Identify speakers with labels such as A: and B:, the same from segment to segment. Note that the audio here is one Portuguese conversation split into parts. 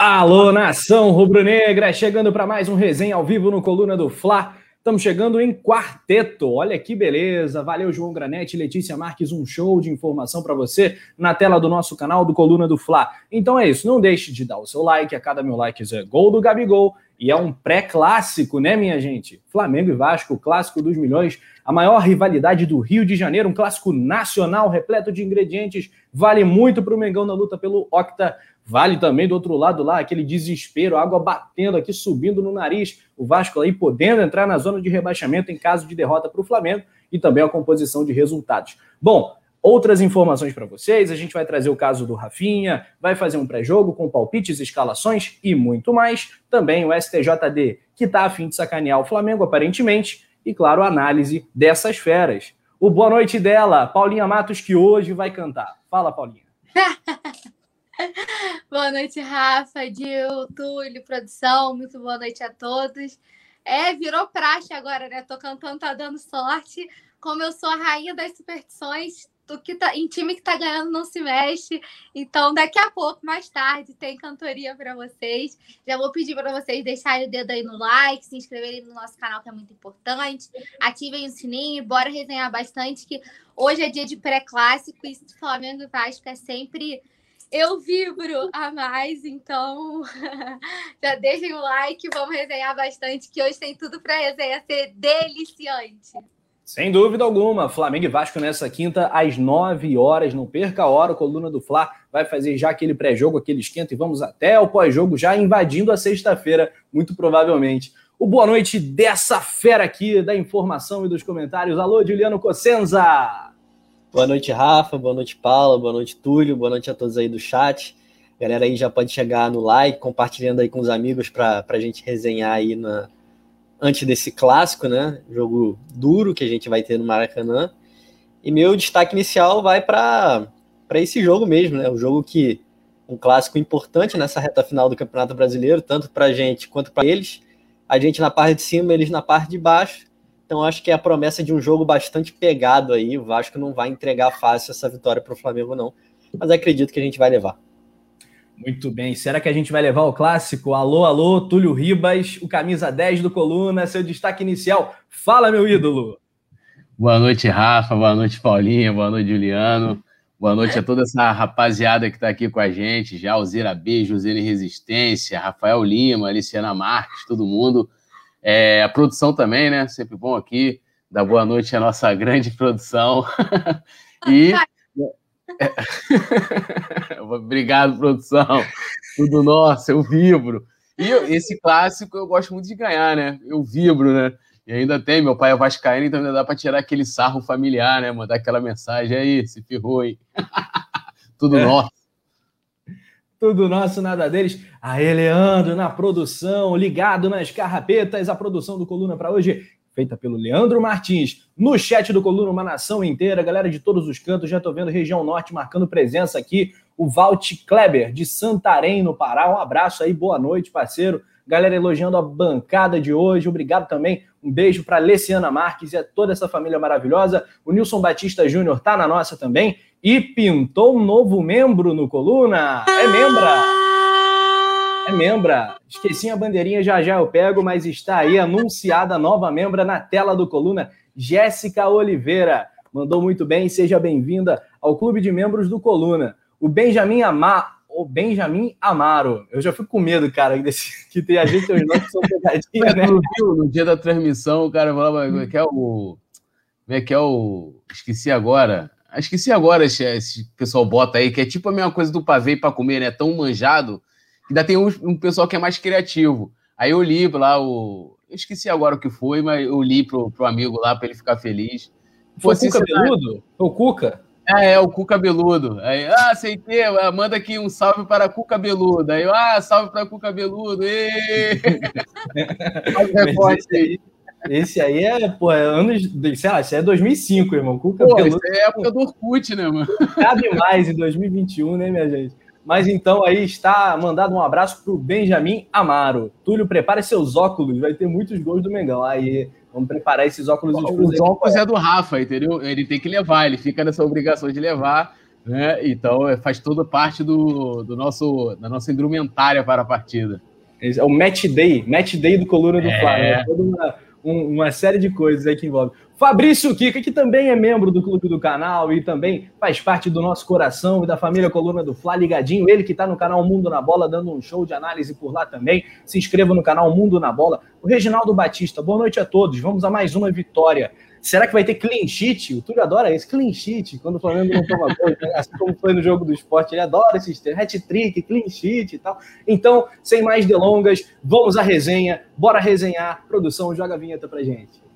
A: Alô, nação rubro-negra, chegando para mais um resenha ao vivo no Coluna do Fla. Estamos chegando em quarteto. Olha que beleza. Valeu, João Granete, Letícia Marques, um show de informação para você na tela do nosso canal do Coluna do Fla. Então é isso, não deixe de dar o seu like, a cada mil likes é gol do Gabigol e é um pré-clássico, né, minha gente? Flamengo e Vasco, clássico dos milhões, a maior rivalidade do Rio de Janeiro, um clássico nacional repleto de ingredientes, vale muito para o Mengão na luta pelo Octa Vale também do outro lado lá, aquele desespero, água batendo aqui, subindo no nariz, o Vasco aí podendo entrar na zona de rebaixamento em caso de derrota para o Flamengo e também a composição de resultados. Bom, outras informações para vocês, a gente vai trazer o caso do Rafinha, vai fazer um pré-jogo com palpites, escalações e muito mais. Também o STJD, que está a fim de sacanear o Flamengo, aparentemente, e claro, a análise dessas feras. O boa noite dela, Paulinha Matos, que hoje vai cantar. Fala, Paulinha.
B: boa noite, Rafa, Dil, Túlio, produção. Muito boa noite a todos. É, virou praxe agora, né? Tô cantando, tá dando sorte. Como eu sou a rainha das superstições, do que tá, em time que tá ganhando não se mexe. Então, daqui a pouco, mais tarde, tem cantoria para vocês. Já vou pedir para vocês deixarem o dedo aí no like, se inscreverem no nosso canal, que é muito importante. Ativem o sininho, bora resenhar bastante, que hoje é dia de pré-clássico e Flamengo e Vasco é sempre eu vibro a mais, então já deixem o like, vamos resenhar bastante, que hoje tem tudo para resenha ser deliciante.
A: Sem dúvida alguma, Flamengo e Vasco nessa quinta às 9 horas, não perca a hora, a coluna do Fla vai fazer já aquele pré-jogo, aquele esquenta e vamos até o pós-jogo já invadindo a sexta-feira, muito provavelmente. O boa noite dessa fera aqui da informação e dos comentários. Alô, Juliano Cossenza!
C: Boa noite, Rafa. Boa noite, Paula. Boa noite, Túlio. Boa noite a todos aí do chat. Galera aí já pode chegar no like, compartilhando aí com os amigos para a gente resenhar aí na, antes desse clássico, né? Jogo duro que a gente vai ter no Maracanã. E meu destaque inicial vai para esse jogo mesmo, né? O jogo que um clássico importante nessa reta final do Campeonato Brasileiro, tanto para a gente quanto para eles. A gente na parte de cima, eles na parte de baixo. Então acho que é a promessa de um jogo bastante pegado aí. O Vasco não vai entregar fácil essa vitória para o Flamengo, não. Mas acredito que a gente vai levar.
A: Muito bem. Será que a gente vai levar o clássico? Alô, alô, Túlio Ribas, o camisa 10 do Coluna, seu destaque inicial. Fala, meu ídolo.
D: Boa noite, Rafa. Boa noite, Paulinha. Boa noite, Juliano. Boa noite a toda essa rapaziada que está aqui com a gente. Já Alzira B, José Resistência, Rafael Lima, Aliciana Marques, todo mundo. É, a produção também, né? Sempre bom aqui. Dar boa noite à nossa grande produção. e. Obrigado, produção. Tudo nosso, eu vibro. E esse clássico eu gosto muito de ganhar, né? Eu vibro, né? E ainda tem, meu pai é vascaíno, então ainda dá para tirar aquele sarro familiar, né? Mandar aquela mensagem aí, se ferrou, hein? Tudo é. nosso.
A: Tudo nosso, nada deles. Aê, Leandro, na produção, ligado nas carrapetas, a produção do Coluna para hoje, feita pelo Leandro Martins. No chat do Coluna, uma nação inteira, galera de todos os cantos, já tô vendo região norte marcando presença aqui. O Valt Kleber, de Santarém, no Pará. Um abraço aí, boa noite, parceiro. Galera elogiando a bancada de hoje. Obrigado também. Um beijo para Leciana Marques e a toda essa família maravilhosa. O Nilson Batista Júnior tá na nossa também e pintou um novo membro no Coluna. É membra. É membra. Esqueci a bandeirinha, já já eu pego, mas está aí anunciada a nova membra na tela do Coluna, Jéssica Oliveira. Mandou muito bem, seja bem-vinda ao clube de membros do Coluna. O Benjamin Amar, o Benjamin Amaro. Eu já fico com medo, cara, desse, que tem a gente os nomes que são pegadinhas, né?
D: No dia da transmissão, o cara falava, como é que é o. Como é que é o. Esqueci agora. Esqueci agora esse, esse pessoal bota aí, que é tipo a mesma coisa do pavê para comer, né? Tão manjado. Ainda tem um, um, pessoal que é mais criativo. Aí eu li lá o. Eu esqueci agora o que foi, mas eu li pro, pro amigo lá para ele ficar feliz.
A: Foi o Cuca Beludo? O Cuca?
D: É, é, o Cuca Beludo. Aí, ah, aceitei, ah, manda aqui um salve para Cuca Beludo. Aí, ah, salve para Cuca Beludo.
A: Faz recorte aí. Esse aí é, pô, é anos, sei lá, isso é 2005, irmão. Cuca
D: pô, Peludo, isso é época do Orkut, né, mano?
A: Cabe mais em 2021, né, minha gente? Mas então aí está mandado um abraço pro Benjamin Amaro. Túlio, prepare seus óculos, vai ter muitos gols do Mengão. Aí, vamos preparar esses óculos
D: Os óculos é do Rafa, entendeu? Ele tem que levar, ele fica nessa obrigação de levar. Né? Então é, faz toda parte do, do nosso, da nossa indumentária para a partida.
A: É o match day, match day do Coluna do é. Fla. Né? Toda uma, um, uma série de coisas aí que envolve. Fabrício Kika, que também é membro do clube do canal e também faz parte do nosso coração e da família Coluna do Fla, ligadinho. Ele que está no canal Mundo na Bola, dando um show de análise por lá também. Se inscreva no canal Mundo na Bola. O Reginaldo Batista, boa noite a todos. Vamos a mais uma vitória. Será que vai ter clean sheet? O Túlio adora esse, clean sheet, quando o Flamengo não toma gol, né? assim como foi no jogo do esporte, ele adora esses hat-trick, clean sheet e tal. Então, sem mais delongas, vamos à resenha, bora resenhar. Produção, joga a vinheta pra gente.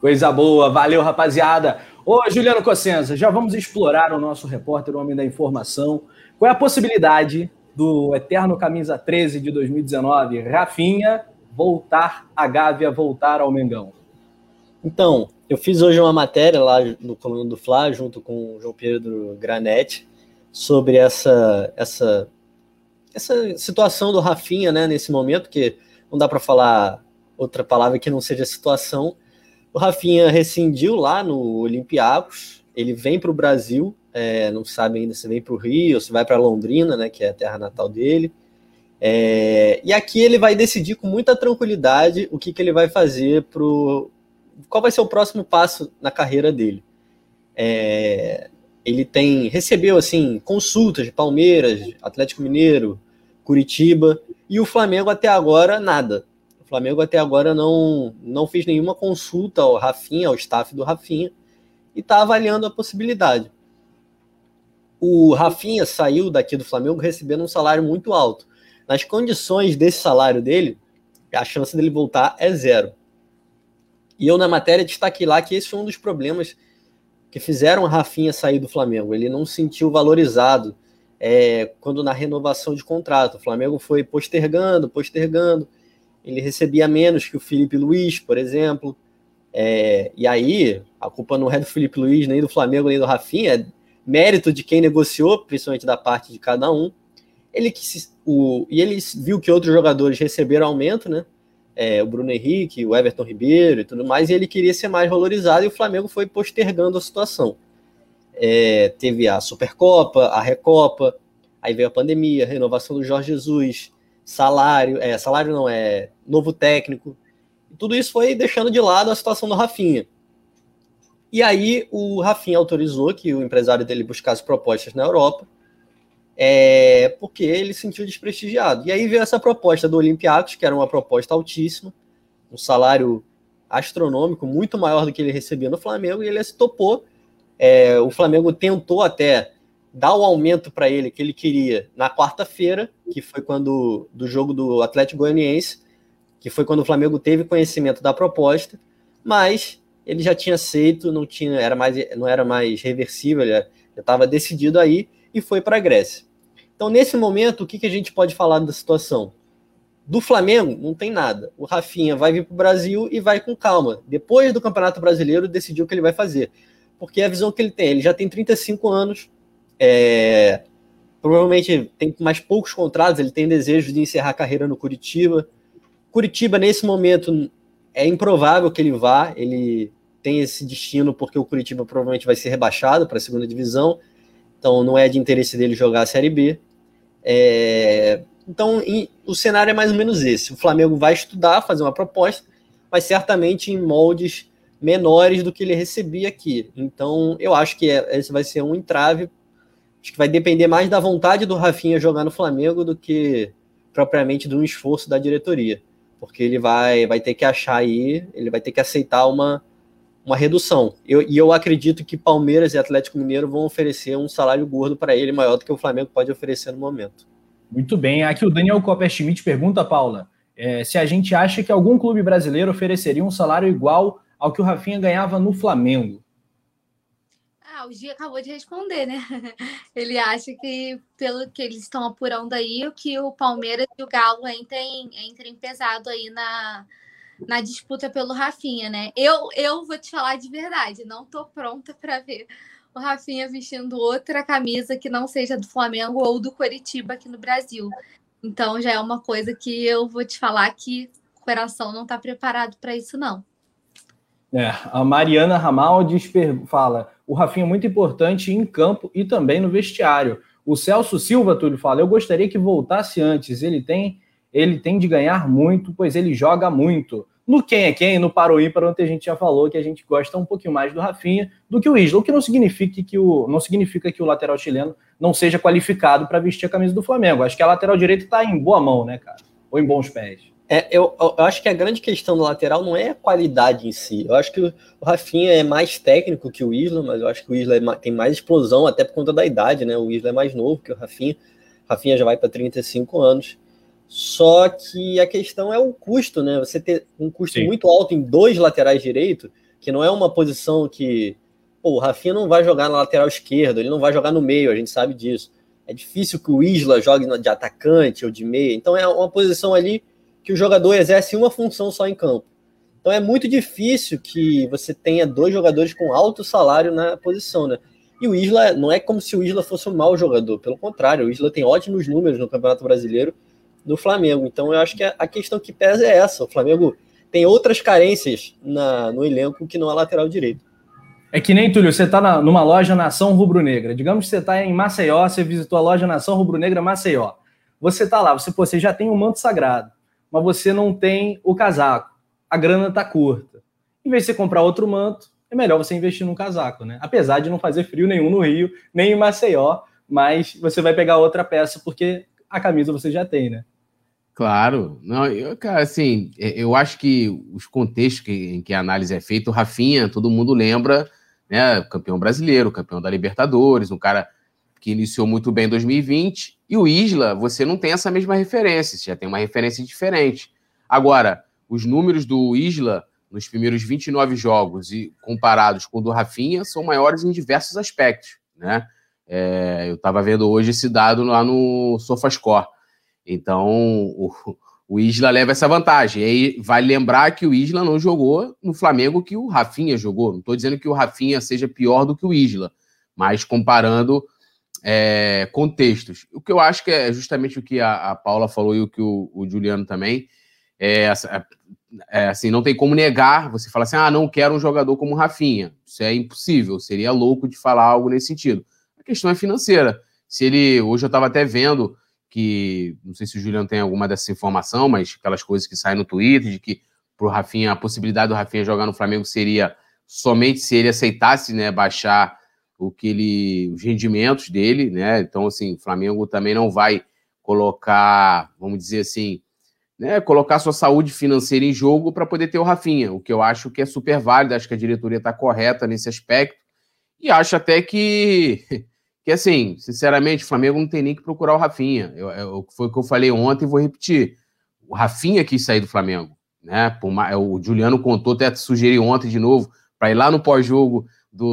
A: Coisa boa, valeu rapaziada. Ô Juliano Cossenza, já vamos explorar o nosso repórter, o homem da informação. Qual é a possibilidade do eterno camisa 13 de 2019, Rafinha, voltar a Gávea, voltar ao Mengão?
C: Então, eu fiz hoje uma matéria lá no Coluna do Fla, junto com o João Pedro Granete, sobre essa, essa, essa situação do Rafinha, né, nesse momento, que não dá para falar outra palavra que não seja situação, o Rafinha rescindiu lá no Olympiacos, ele vem para o Brasil, é, não sabe ainda se vem para o Rio, se vai para Londrina, né, que é a terra natal dele. É, e aqui ele vai decidir com muita tranquilidade o que, que ele vai fazer pro. Qual vai ser o próximo passo na carreira dele? É, ele tem recebeu assim consultas de Palmeiras, Atlético Mineiro, Curitiba e o Flamengo até agora nada. O Flamengo até agora não, não fez nenhuma consulta ao Rafinha, ao staff do Rafinha, e está avaliando a possibilidade. O Rafinha saiu daqui do Flamengo recebendo um salário muito alto. Nas condições desse salário dele, a chance dele voltar é zero. E eu, na matéria, destaquei lá que esse foi um dos problemas que fizeram o Rafinha sair do Flamengo. Ele não se sentiu valorizado é, quando na renovação de contrato. O Flamengo foi postergando, postergando ele recebia menos que o Felipe Luiz, por exemplo. É, e aí, a culpa não é do Felipe Luiz, nem do Flamengo, nem do Rafinha, é mérito de quem negociou, principalmente da parte de cada um. Ele que o, e ele viu que outros jogadores receberam aumento, né? É, o Bruno Henrique, o Everton Ribeiro e tudo mais, e ele queria ser mais valorizado e o Flamengo foi postergando a situação. É, teve a Supercopa, a Recopa, aí veio a pandemia, a renovação do Jorge Jesus, salário, é, salário não, é novo técnico. Tudo isso foi deixando de lado a situação do Rafinha. E aí o Rafinha autorizou que o empresário dele buscasse propostas na Europa, é, porque ele se sentiu desprestigiado. E aí veio essa proposta do Olympiacos, que era uma proposta altíssima, um salário astronômico, muito maior do que ele recebia no Flamengo, e ele se topou. É, o Flamengo tentou até dar o aumento para ele que ele queria na quarta-feira, que foi quando do jogo do Atlético Goianiense, que foi quando o Flamengo teve conhecimento da proposta, mas ele já tinha aceito, não tinha, era mais, não era mais reversível, já estava decidido aí e foi para a Grécia. Então, nesse momento, o que, que a gente pode falar da situação? Do Flamengo, não tem nada. O Rafinha vai vir para o Brasil e vai com calma. Depois do Campeonato Brasileiro, decidiu o que ele vai fazer. Porque a visão que ele tem, ele já tem 35 anos, é, provavelmente tem mais poucos contratos, ele tem desejo de encerrar a carreira no Curitiba. Curitiba, nesse momento, é improvável que ele vá, ele tem esse destino porque o Curitiba provavelmente vai ser rebaixado para a segunda divisão, então não é de interesse dele jogar a Série B. É, então em, o cenário é mais ou menos esse: o Flamengo vai estudar, fazer uma proposta, mas certamente em moldes menores do que ele recebia aqui. Então eu acho que é, esse vai ser um entrave Acho que vai depender mais da vontade do Rafinha jogar no Flamengo do que propriamente de um esforço da diretoria. Porque ele vai, vai ter que achar aí, ele vai ter que aceitar uma, uma redução. Eu, e eu acredito que Palmeiras e Atlético Mineiro vão oferecer um salário gordo para ele maior do que o Flamengo pode oferecer no momento.
A: Muito bem. Aqui o Daniel Copper Schmidt pergunta, Paula, é, se a gente acha que algum clube brasileiro ofereceria um salário igual ao que o Rafinha ganhava no Flamengo.
B: O Gia acabou de responder, né? Ele acha que, pelo que eles estão apurando aí, que o Palmeiras e o Galo entrem, entrem pesado aí na, na disputa pelo Rafinha, né? Eu, eu vou te falar de verdade, não tô pronta para ver o Rafinha vestindo outra camisa que não seja do Flamengo ou do Coritiba aqui no Brasil. Então já é uma coisa que eu vou te falar que recuperação não está preparado para isso, não.
A: É, a Mariana Ramaldes fala: o Rafinha é muito importante em campo e também no vestiário. O Celso Silva, Túlio, fala: eu gostaria que voltasse antes. Ele tem, ele tem de ganhar muito, pois ele joga muito. No quem é quem, no para o ímpar, onde a gente já falou que a gente gosta um pouquinho mais do Rafinha do que o Isla, o que não significa que o, não significa que o lateral chileno não seja qualificado para vestir a camisa do Flamengo. Acho que a lateral direita está em boa mão, né, cara? Ou em bons pés.
C: É, eu, eu, acho que a grande questão do lateral não é a qualidade em si. Eu acho que o, Rafinha é mais técnico que o Isla, mas eu acho que o Isla é, tem mais explosão, até por conta da idade, né? O Isla é mais novo que o Rafinha. O Rafinha já vai para 35 anos. Só que a questão é o custo, né? Você ter um custo Sim. muito alto em dois laterais direito, que não é uma posição que. Pô, o Rafinha não vai jogar na lateral esquerda, ele não vai jogar no meio, a gente sabe disso. É difícil que o Isla jogue de atacante ou de meia. Então é uma posição ali que o jogador exerce uma função só em campo. Então é muito difícil que você tenha dois jogadores com alto salário na posição, né? E o Isla não é como se o Isla fosse um mau jogador, pelo contrário, o Isla tem ótimos números no Campeonato Brasileiro do Flamengo. Então eu acho que a, questão que pesa é essa. O Flamengo tem outras carências na, no elenco que não é lateral direito.
A: É que nem, Túlio, você está numa loja Nação Rubro-Negra. Digamos que você está em Maceió, você visitou a loja Nação Rubro-Negra Maceió. Você está lá, você, pô, você já tem um manto sagrado, mas você não tem o casaco. A grana está curta. Em vez de você comprar outro manto, é melhor você investir num casaco, né? Apesar de não fazer frio nenhum no Rio, nem em Maceió, mas você vai pegar outra peça porque a camisa você já tem, né?
D: Claro, não, eu, cara, assim, é, eu acho que os contextos em que a análise é feita, o Rafinha, todo mundo lembra, né, campeão brasileiro, campeão da Libertadores, um cara que iniciou muito bem em 2020, e o Isla, você não tem essa mesma referência, você já tem uma referência diferente. Agora, os números do Isla nos primeiros 29 jogos e comparados com o do Rafinha são maiores em diversos aspectos, né? É, eu estava vendo hoje esse dado lá no SofaScore. Então, o, o Isla leva essa vantagem. E aí vale lembrar que o Isla não jogou no Flamengo que o Rafinha jogou. Não estou dizendo que o Rafinha seja pior do que o Isla, mas comparando é, contextos. O que eu acho que é justamente o que a, a Paula falou e o que o, o Juliano também. É, é, assim, não tem como negar. Você fala assim: ah, não quero um jogador como Rafinha. Isso é impossível. Seria louco de falar algo nesse sentido. A questão é financeira. Se ele. Hoje eu estava até vendo que não sei se o Juliano tem alguma dessa informação, mas aquelas coisas que saem no Twitter de que pro Rafinha a possibilidade do Rafinha jogar no Flamengo seria somente se ele aceitasse, né, baixar o que ele os rendimentos dele, né? Então assim, o Flamengo também não vai colocar, vamos dizer assim, né, colocar sua saúde financeira em jogo para poder ter o Rafinha, o que eu acho que é super válido, acho que a diretoria está correta nesse aspecto, e acho até que que assim, sinceramente, o Flamengo não tem nem que procurar o Rafinha. Eu, eu, foi o que eu falei ontem e vou repetir. O Rafinha quis sair do Flamengo. Né? Por, o Juliano contou, até sugeriu ontem de novo, para ir lá no pós-jogo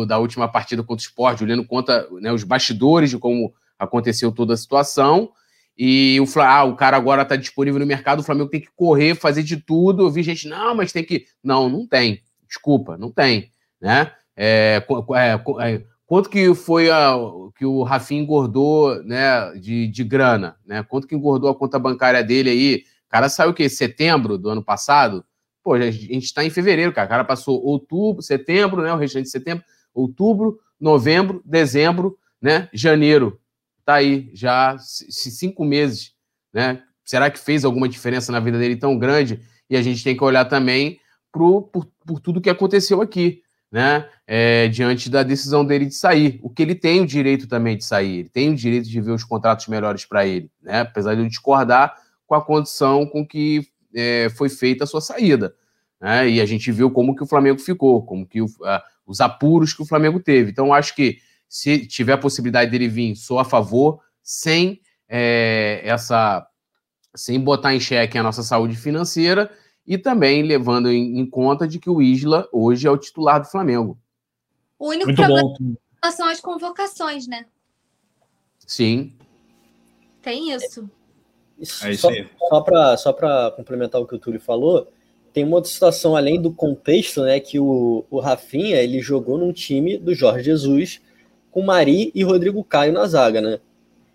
D: da última partida contra o Sport. O Juliano conta né, os bastidores de como aconteceu toda a situação. E o, ah, o cara agora está disponível no mercado, o Flamengo tem que correr, fazer de tudo. Eu vi gente, não, mas tem que. Não, não tem. Desculpa, não tem. Né? É, é, é, Quanto que foi a, que o Rafinha engordou né, de, de grana? Né? Quanto que engordou a conta bancária dele aí? O cara saiu o quê? Setembro do ano passado? Pô, a gente está em fevereiro, cara. O cara passou outubro, setembro, né? O restante de setembro, outubro, novembro, dezembro, né? Janeiro. Tá aí, já cinco meses, né? Será que fez alguma diferença na vida dele tão grande? E a gente tem que olhar também pro, por, por tudo que aconteceu aqui né, é, diante da decisão dele de sair. O que ele tem o direito também de sair, ele tem o direito de ver os contratos melhores para ele, né, apesar de eu discordar com a condição com que é, foi feita a sua saída. Né, e a gente viu como que o Flamengo ficou, como que o, a, os apuros que o Flamengo teve. Então, acho que se tiver a possibilidade dele vir, sou a favor, sem é, essa, sem botar em xeque a nossa saúde financeira e também levando em, em, conta de que o Isla hoje é o titular do Flamengo.
B: O único Muito problema bom. são as convocações, né?
D: Sim.
B: Tem isso.
C: Isso é isso aí. Só, para só complementar o que o Túlio falou, tem uma outra situação além do contexto, né? Que o, o Rafinha ele jogou num time do Jorge Jesus com Mari e Rodrigo Caio na zaga, né?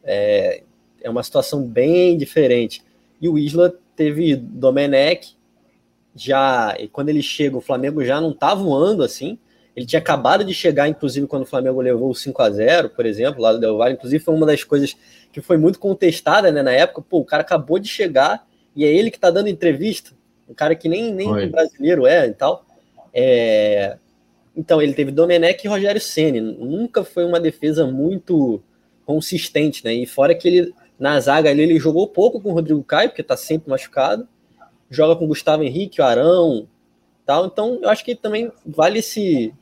C: É, é uma situação bem diferente. E o Isla teve Domenech já, quando ele chega, o Flamengo já não tá voando assim. Ele tinha acabado de chegar, inclusive, quando o Flamengo levou o 5 a 0 por exemplo, lá do Del Valle. Inclusive, foi uma das coisas que foi muito contestada né, na época. Pô, o cara acabou de chegar e é ele que tá dando entrevista. Um cara que nem, nem brasileiro é e tal. É... Então, ele teve Domenech e Rogério Ceni. Nunca foi uma defesa muito consistente, né? E fora que ele, na zaga ali, ele jogou pouco com o Rodrigo Caio, porque tá sempre machucado. Joga com o Gustavo Henrique, o Arão, tal. Então, eu acho que também vale esse,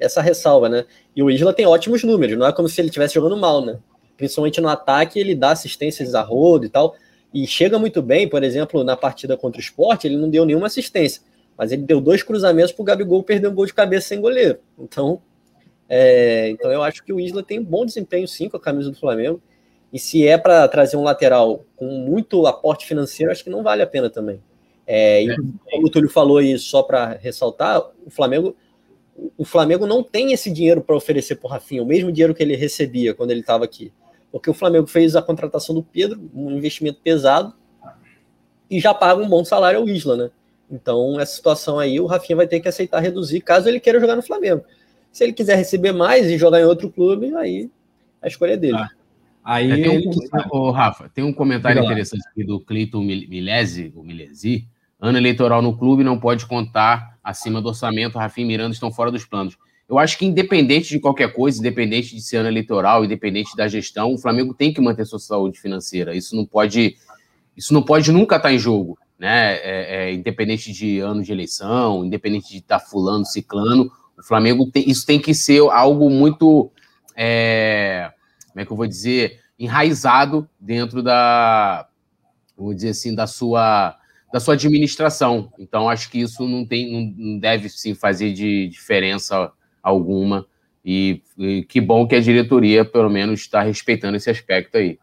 C: essa ressalva, né? E o Isla tem ótimos números, não é como se ele estivesse jogando mal, né? Principalmente no ataque, ele dá assistências a rodo e tal. E chega muito bem, por exemplo, na partida contra o Sport, ele não deu nenhuma assistência. Mas ele deu dois cruzamentos para o Gabigol perder um gol de cabeça sem goleiro. Então, é, então eu acho que o Isla tem um bom desempenho sim com a camisa do Flamengo. E se é para trazer um lateral com muito aporte financeiro, acho que não vale a pena também. É, e como o Túlio falou aí, só para ressaltar, o Flamengo o Flamengo não tem esse dinheiro para oferecer para o Rafinha, o mesmo dinheiro que ele recebia quando ele estava aqui. Porque o Flamengo fez a contratação do Pedro, um investimento pesado, e já paga um bom salário ao Isla, né? Então, essa situação aí, o Rafinha vai ter que aceitar reduzir, caso ele queira jogar no Flamengo. Se ele quiser receber mais e jogar em outro clube, aí a escolha é dele. Ah,
D: aí é, tem um, oh, Rafa, tem um comentário interessante aqui do Cleiton Milesi, o Milesi. Ano eleitoral no clube não pode contar acima do orçamento. Rafinha e Miranda estão fora dos planos. Eu acho que, independente de qualquer coisa, independente de ser ano eleitoral, independente da gestão, o Flamengo tem que manter sua saúde financeira. Isso não pode, isso não pode nunca estar em jogo, né? É, é, independente de ano de eleição, independente de estar fulano, ciclano, o Flamengo tem, isso tem que ser algo muito, é, como é que eu vou dizer, enraizado dentro da, vou dizer assim, da sua da sua administração. Então, acho que isso não tem, não, deve sim fazer de diferença alguma. E, e, que bom que a diretoria, pelo menos, está respeitando esse aspecto aí.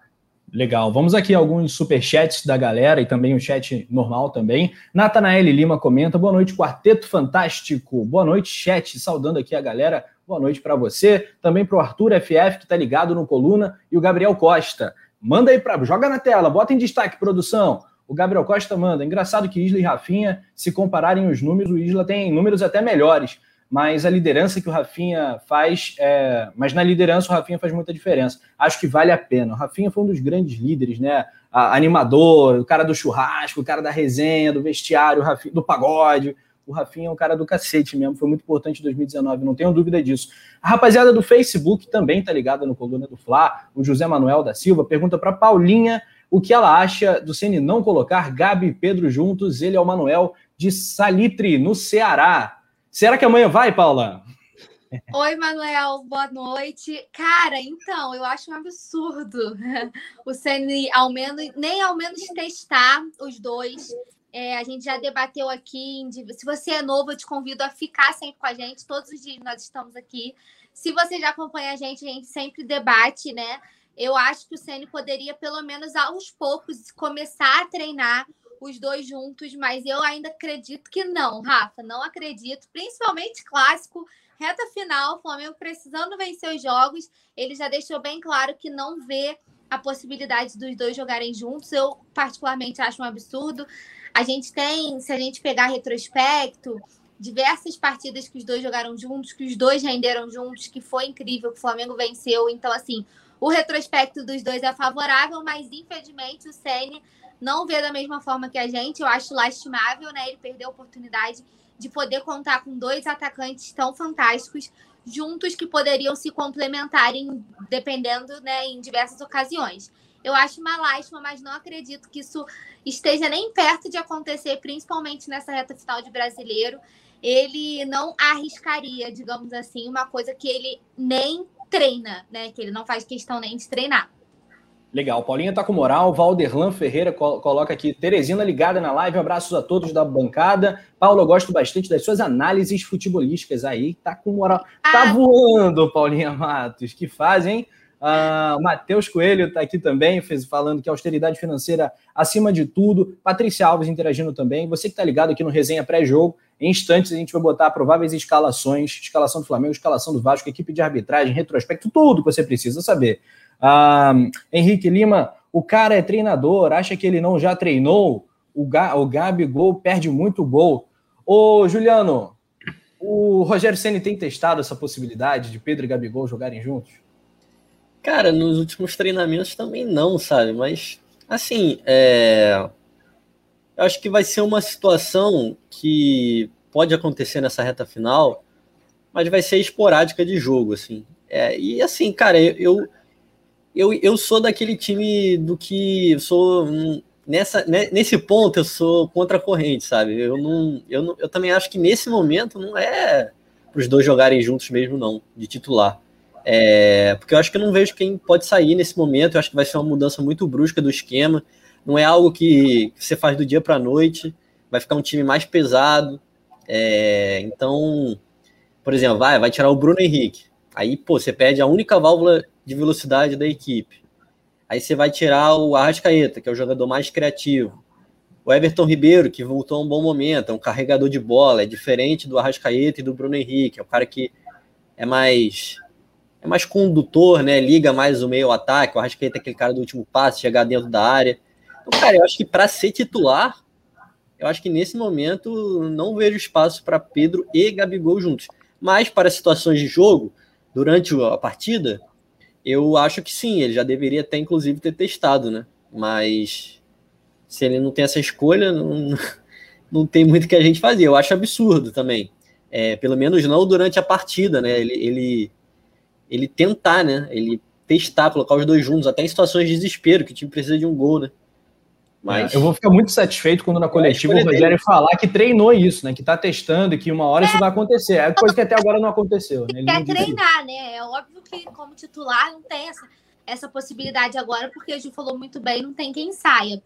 A: Legal. Vamos aqui alguns superchats da galera e também o chat normal também. Natanael Lima comenta: boa noite, Quarteto Fantástico. Boa noite, chat. Saudando aqui a galera. Boa noite para você. Também para o Arthur FF, que está ligado no Coluna, e o Gabriel Costa. Manda aí para. Joga na tela, bota em destaque, produção. O Gabriel Costa manda. Engraçado que Isla e Rafinha, se compararem os números, o Isla tem números até melhores mas a liderança que o Rafinha faz, é... mas na liderança o Rafinha faz muita diferença. Acho que vale a pena. O Rafinha foi um dos grandes líderes, né? A, animador, o cara do churrasco, o cara da resenha, do vestiário, Rafinha, do pagode. O Rafinha é um cara do cacete mesmo, foi muito importante em 2019, não tenho dúvida disso. A rapaziada do Facebook também tá ligada no Coluna do Fla. O José Manuel da Silva pergunta para Paulinha o que ela acha do Ceni não colocar Gabi e Pedro juntos. Ele é o Manuel de Salitre, no Ceará. Será que amanhã vai, Paula?
B: Oi, Manuel, boa noite. Cara, então, eu acho um absurdo o CN ao menos, nem ao menos testar os dois. É, a gente já debateu aqui. Se você é novo, eu te convido a ficar sempre com a gente. Todos os dias nós estamos aqui. Se você já acompanha a gente, a gente sempre debate, né? Eu acho que o CN poderia, pelo menos aos poucos, começar a treinar os dois juntos, mas eu ainda acredito que não, Rafa, não acredito, principalmente clássico, reta final, Flamengo precisando vencer os jogos, ele já deixou bem claro que não vê a possibilidade dos dois jogarem juntos. Eu particularmente acho um absurdo. A gente tem, se a gente pegar retrospecto, diversas partidas que os dois jogaram juntos, que os dois renderam juntos, que foi incrível, que o Flamengo venceu. Então, assim, o retrospecto dos dois é favorável, mas infelizmente o Ceni não vê da mesma forma que a gente. Eu acho lastimável, né? Ele perdeu a oportunidade de poder contar com dois atacantes tão fantásticos juntos que poderiam se complementarem dependendo, né, em diversas ocasiões. Eu acho uma lástima, mas não acredito que isso esteja nem perto de acontecer, principalmente nessa reta final de brasileiro. Ele não arriscaria, digamos assim, uma coisa que ele nem treina, né? Que ele não faz questão nem de treinar.
A: Legal, Paulinha tá com moral. Valderlan Ferreira coloca aqui. Teresina ligada na live. Abraços a todos da bancada. Paulo, eu gosto bastante das suas análises futebolísticas aí. Tá com moral. Tá ah. voando, Paulinha Matos. Que fazem, hein? Uh, Matheus Coelho está aqui também, fez, falando que austeridade financeira acima de tudo. Patrícia Alves interagindo também. Você que está ligado aqui no Resenha Pré-Jogo, em instantes a gente vai botar prováveis escalações: escalação do Flamengo, escalação do Vasco, equipe de arbitragem, retrospecto, tudo que você precisa saber. Ah, Henrique Lima, o cara é treinador, acha que ele não já treinou? O, Ga, o Gabigol perde muito gol. Ô, Juliano, o Rogério Ceni tem testado essa possibilidade de Pedro e Gabigol jogarem juntos?
C: Cara, nos últimos treinamentos também não, sabe? Mas, assim, é... eu acho que vai ser uma situação que pode acontecer nessa reta final, mas vai ser esporádica de jogo, assim. É, e assim, cara, eu, eu, eu sou daquele time do que sou nessa né, nesse ponto eu sou contra a corrente, sabe? Eu não, eu não, eu também acho que nesse momento não é para os dois jogarem juntos mesmo não, de titular. É, porque eu acho que eu não vejo quem pode sair nesse momento. Eu acho que vai ser uma mudança muito brusca do esquema. Não é algo que, você faz do dia para a noite. Vai ficar um time mais pesado. É, então, por exemplo, vai, vai tirar o Bruno Henrique. Aí, pô, você perde a única válvula de velocidade da equipe. Aí você vai tirar o Arrascaeta, que é o jogador mais criativo. O Everton Ribeiro, que voltou a um bom momento, é um carregador de bola, é diferente do Arrascaeta e do Bruno Henrique, é um cara que é mais é mais condutor, né? Liga mais o meio ataque. O Arrascaeta é aquele cara do último passe, chegar dentro da área. Então, cara, eu acho que para ser titular, eu acho que nesse momento não vejo espaço para Pedro e Gabigol juntos. Mas para situações de jogo, durante a partida, eu acho que sim, ele já deveria até inclusive ter testado, né? Mas se ele não tem essa escolha, não, não tem muito que a gente fazer. Eu acho absurdo também. É, pelo menos não durante a partida, né? Ele, ele, ele tentar, né? Ele testar, colocar os dois juntos, até em situações de desespero, que o time precisa de um gol, né?
A: Mas... Eu vou ficar muito satisfeito quando na coletiva o Rogério dele. falar que treinou isso, né? Que tá testando e que uma hora é. isso vai acontecer. É coisa que até agora não aconteceu.
B: Né? Ele quer treinar, né? É óbvio que como titular não tem essa, essa possibilidade agora, porque a gente falou muito bem, não tem quem saia.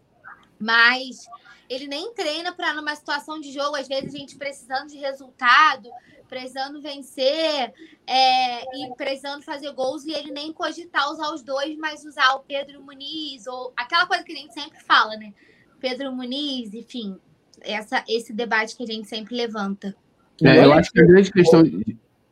B: Mas ele nem treina para numa situação de jogo, às vezes a gente precisando de resultado, precisando vencer é, e precisando fazer gols, e ele nem cogitar usar os dois, mas usar o Pedro Muniz, ou aquela coisa que a gente sempre fala, né? Pedro Muniz, enfim, essa, esse debate que a gente sempre levanta.
D: É, eu acho que a grande questão.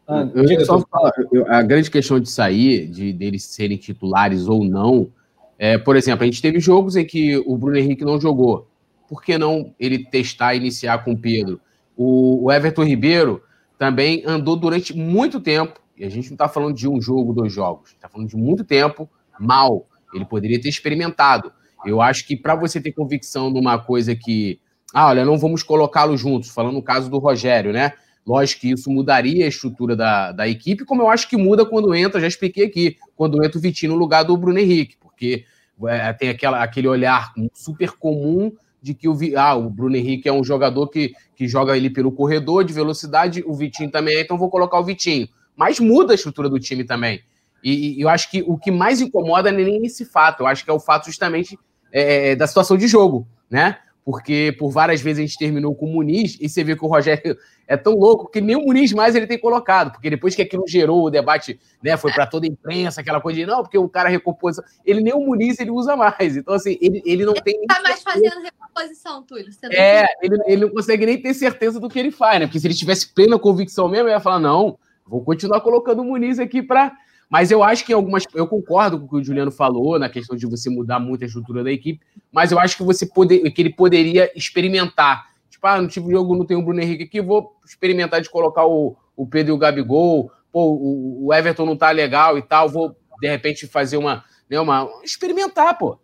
D: Ah, eu só falar, a grande questão de sair, de deles serem titulares ou não, é, por exemplo, a gente teve jogos em que o Bruno Henrique não jogou. Por que não ele testar iniciar com o Pedro? O, o Everton Ribeiro, também andou durante muito tempo, e a gente não está falando de um jogo, dois jogos, está falando de muito tempo mal. Ele poderia ter experimentado. Eu acho que para você ter convicção numa coisa que, ah, olha, não vamos colocá-lo juntos, falando no caso do Rogério, né? Lógico que isso mudaria a estrutura da, da equipe, como eu acho que muda quando entra, já expliquei aqui, quando entra o Vitinho no lugar do Bruno Henrique, porque é, tem aquela, aquele olhar super comum de que o, ah, o Bruno Henrique é um jogador que, que joga ele pelo corredor de velocidade, o Vitinho também é, então vou colocar o Vitinho. Mas muda a estrutura do time também. E, e eu acho que o que mais incomoda é nem esse fato, eu acho que é o fato justamente é, da situação de jogo, né? Porque por várias vezes a gente terminou com o Muniz, e você vê que o Rogério é tão louco que nem o Muniz mais ele tem colocado, porque depois que aquilo gerou o debate, né, foi para toda a imprensa, aquela coisa de não, porque o cara recompôs, ele nem o Muniz ele usa mais, então assim, ele, ele não ele tem...
B: tá mais fazendo recomposição, Túlio.
D: é, ele, ele não consegue nem ter certeza do que ele faz, né, porque se ele tivesse plena convicção mesmo, ele ia falar, não, vou continuar colocando o Muniz aqui para mas eu acho que algumas. Eu concordo com o que o Juliano falou na questão de você mudar muito a estrutura da equipe, mas eu acho que você poder, que ele poderia experimentar. Tipo, ah, no tipo de jogo não tem o Bruno Henrique aqui, vou experimentar de colocar o, o Pedro e o Gabigol. Pô, o, o Everton não tá legal e tal, vou de repente fazer uma. Né, uma experimentar, pô.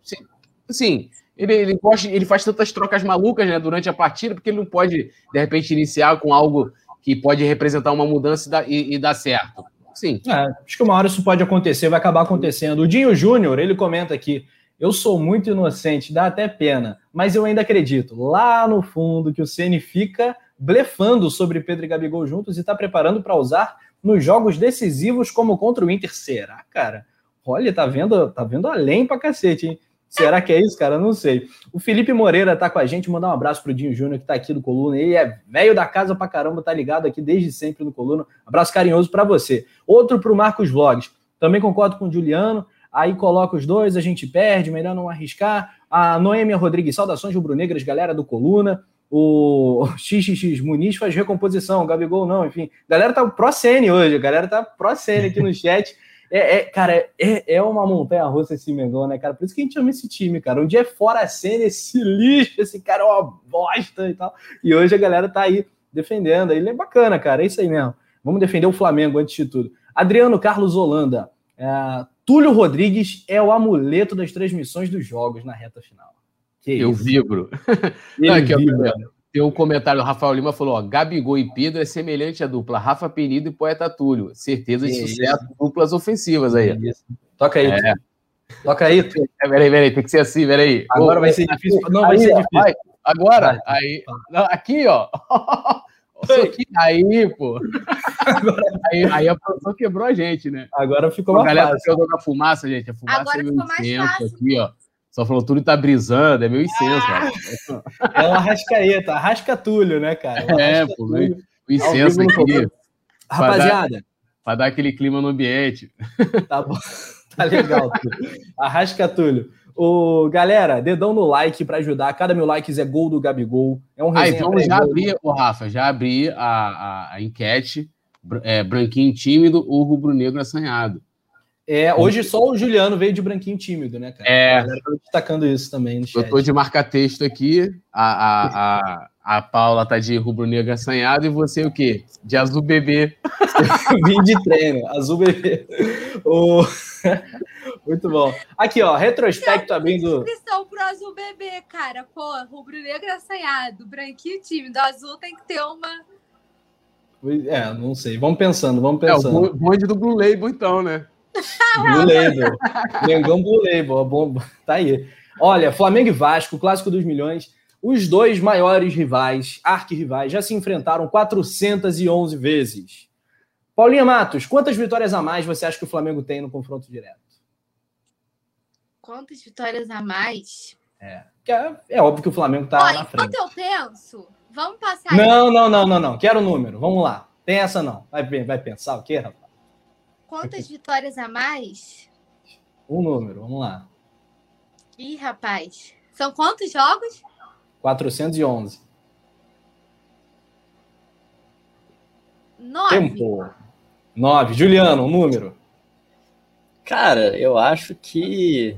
D: Assim, ele, ele, gosta, ele faz tantas trocas malucas né, durante a partida, porque ele não pode, de repente, iniciar com algo que pode representar uma mudança e e, e dar certo. Sim.
A: É, acho que uma hora isso pode acontecer, vai acabar acontecendo. O Dinho Júnior, ele comenta aqui: eu sou muito inocente, dá até pena, mas eu ainda acredito lá no fundo que o Ceni fica blefando sobre Pedro e Gabigol juntos e está preparando para usar nos jogos decisivos como contra o Inter. Será, cara? Olha, tá vendo, tá vendo além pra cacete, hein? Será que é isso, cara? Não sei. O Felipe Moreira tá com a gente. Mandar um abraço pro Dinho Júnior, que tá aqui no Coluna. Ele é velho da casa pra caramba, tá ligado aqui desde sempre no Coluna. Abraço carinhoso para você. Outro pro Marcos Vlogs. Também concordo com o Juliano. Aí coloca os dois, a gente perde, melhor não arriscar. A Noêmia Rodrigues, saudações rubro-negras, galera do Coluna. O XXX Muniz faz recomposição, o Gabigol não, enfim. Galera tá pró-Sene hoje, a galera tá pró-Sene aqui no chat. É, é, cara, é, é uma montanha russa esse Mengão, né, cara? Por isso que a gente ama esse time, cara. Um dia é fora a cena, esse lixo, esse cara é uma bosta e tal. E hoje a galera tá aí defendendo. Ele é bacana, cara. É isso aí mesmo. Vamos defender o Flamengo antes de tudo. Adriano Carlos Holanda. É, Túlio Rodrigues é o amuleto das transmissões dos jogos na reta final.
D: Que eu isso? vibro. Não, aqui, vibra. Tem um comentário, o Rafael Lima falou: ó, Gabigol e Pedro é semelhante à dupla Rafa Penido e Poeta Túlio. Certeza de que sucesso, isso? duplas ofensivas aí.
A: Toca aí. É. Toca aí.
D: É, peraí, peraí, tem que ser assim, peraí.
A: Agora Ô, vai ser difícil. Não,
D: aí,
A: vai ser difícil. Vai.
D: Agora, vai. aí. Não, aqui, ó. Aqui, aí, pô. Agora... Aí, aí a produção quebrou a gente, né?
A: Agora ficou mais
D: fácil. A galera ficou da fumaça, gente. A fumaça Agora é meu incenso aqui, ó. Só falou, Túlio tá brisando, é meu incenso,
A: ah, cara. É uma rascaeta, rasca Túlio, né, cara?
D: É, pô, o incenso aqui.
A: Rapaziada. Pra
D: dar, pra dar, aquele clima no ambiente.
A: Tá bom, tá legal, Túlio. Arrasca Túlio. O, galera, dedão no like para ajudar. Cada mil likes é gol do Gabigol. É um
D: ah, então já abri, oh, Rafa, já abri a, a, a enquete. É, branquinho tímido ou rubro-negro assanhado.
A: É, hoje só o Juliano veio de branquinho tímido, né, cara?
D: É.
A: Tá destacando isso também no
D: chat. Eu tô de marca-texto aqui, a, a, a, a Paula tá de rubro-negro assanhado e você o quê? De azul bebê.
A: Vim de treino, azul bebê. O... Muito bom. Aqui, ó, retrospecto abrindo.
B: Inscrição pro azul bebê, cara. Pô, rubro-negro assanhado, branquinho tímido, azul tem que ter uma.
A: É, não sei. Vamos pensando, vamos pensando.
D: É, o bonde do Blue Label, então, né?
A: Blue Label. Mengão Blue Label. Bom, tá aí. Olha, Flamengo e Vasco, clássico dos milhões. Os dois maiores rivais, arquirrivais, já se enfrentaram 411 vezes. Paulinha Matos, quantas vitórias a mais você acha que o Flamengo tem no confronto direto?
B: Quantas vitórias a mais?
A: É, é, é óbvio que o Flamengo tá Olha, na frente.
B: Enquanto eu penso, vamos passar.
A: Não, não, não, não, não. Quero o número. Vamos lá. Tem essa não. Vai, vai pensar o quê, rapaz?
B: Quantas vitórias a mais?
A: Um número, vamos lá.
B: Ih, rapaz. São quantos jogos?
A: 411.
B: Nove.
A: Tempo. Nove. Juliano, um número.
C: Cara, eu acho que.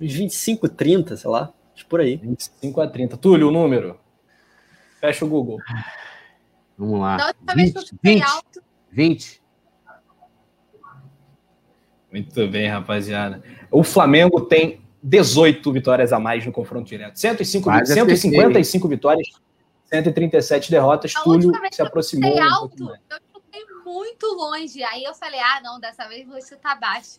C: Uns 25, 30, sei lá. Por aí.
A: 25 a 30. Túlio, o um número. Fecha o Google.
D: Vamos lá. Da última 20, vez que eu 20, alto. 20.
A: Muito bem, rapaziada. O Flamengo tem 18 vitórias a mais no confronto direto. 105, 155 vitórias, 137 derrotas. Túlio se aproximou.
B: Um alto, eu chutei muito longe. Aí eu falei: ah, não, dessa vez vou chutar baixo.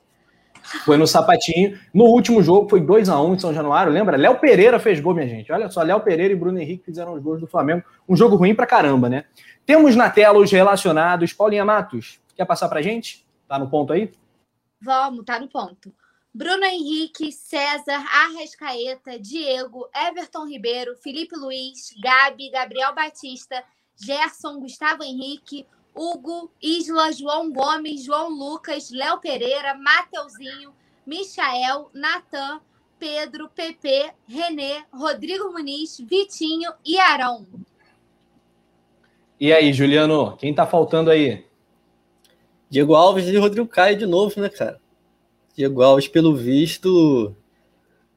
A: Foi no sapatinho. No último jogo foi 2 a 1 em São Januário, lembra? Léo Pereira fez gol, minha gente. Olha só, Léo Pereira e Bruno Henrique fizeram os gols do Flamengo. Um jogo ruim pra caramba, né? Temos na tela os relacionados. Paulinha Matos, quer passar pra gente? Tá no ponto aí?
B: Vamos, tá no ponto. Bruno Henrique, César, Arrascaeta, Diego, Everton Ribeiro, Felipe Luiz, Gabi, Gabriel Batista, Gerson, Gustavo Henrique, Hugo, Isla, João Gomes, João Lucas, Léo Pereira, Mateuzinho, Michael, Natan, Pedro, Pepe, Renê, Rodrigo Muniz, Vitinho e Arão.
A: E aí, Juliano, quem tá faltando aí?
C: Diego Alves e Rodrigo Caio de novo, né, cara? Diego Alves, pelo visto,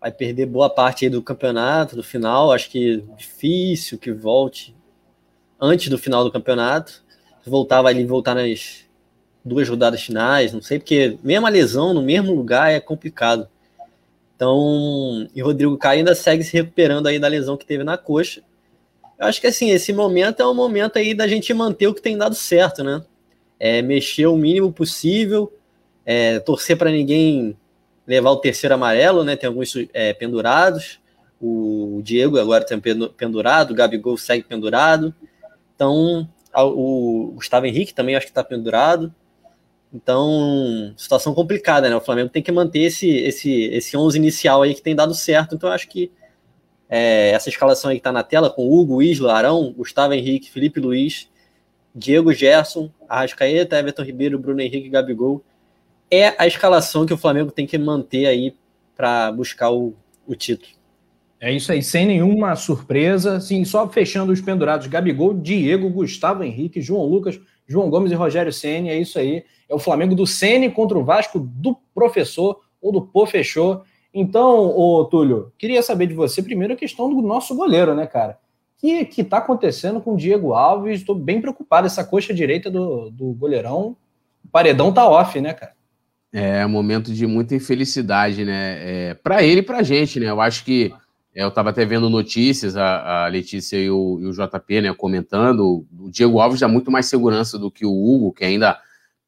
C: vai perder boa parte do campeonato, do final. Acho que difícil que volte antes do final do campeonato. Voltar, vai voltar nas duas rodadas finais, não sei, porque mesmo a lesão no mesmo lugar é complicado. Então, e Rodrigo Caio ainda segue se recuperando aí da lesão que teve na coxa. Eu acho que assim, esse momento é um momento aí da gente manter o que tem dado certo, né? É, mexer o mínimo possível, é, torcer para ninguém levar o terceiro amarelo, né? Tem alguns é, pendurados. O Diego agora tem pendurado, o Gabigol segue pendurado. Então, o Gustavo Henrique também acho que está pendurado. Então, situação complicada, né? O Flamengo tem que manter esse, esse, esse 11 inicial aí que tem dado certo. Então, acho que é, essa escalação aí que está na tela, com Hugo, Isla, Arão, Gustavo Henrique, Felipe Luiz, Diego Gerson, Arrascaeta, Everton Ribeiro, Bruno Henrique Gabigol. É a escalação que o Flamengo tem que manter aí para buscar o, o título.
A: É isso aí, sem nenhuma surpresa, sim, só fechando os pendurados, Gabigol, Diego, Gustavo Henrique, João Lucas, João Gomes e Rogério Ceni, é isso aí. É o Flamengo do Ceni contra o Vasco do professor ou do Pô fechou. Então, ô Túlio, queria saber de você primeiro a questão do nosso goleiro, né, cara? Que que está acontecendo com o Diego Alves? Estou bem preocupado. Essa coxa direita do, do goleirão, o paredão tá off, né, cara?
D: É um momento de muita infelicidade, né? É, para ele e para gente, né? Eu acho que é, eu estava até vendo notícias, a, a Letícia e o, e o, JP, né, comentando. O Diego Alves dá muito mais segurança do que o Hugo, que ainda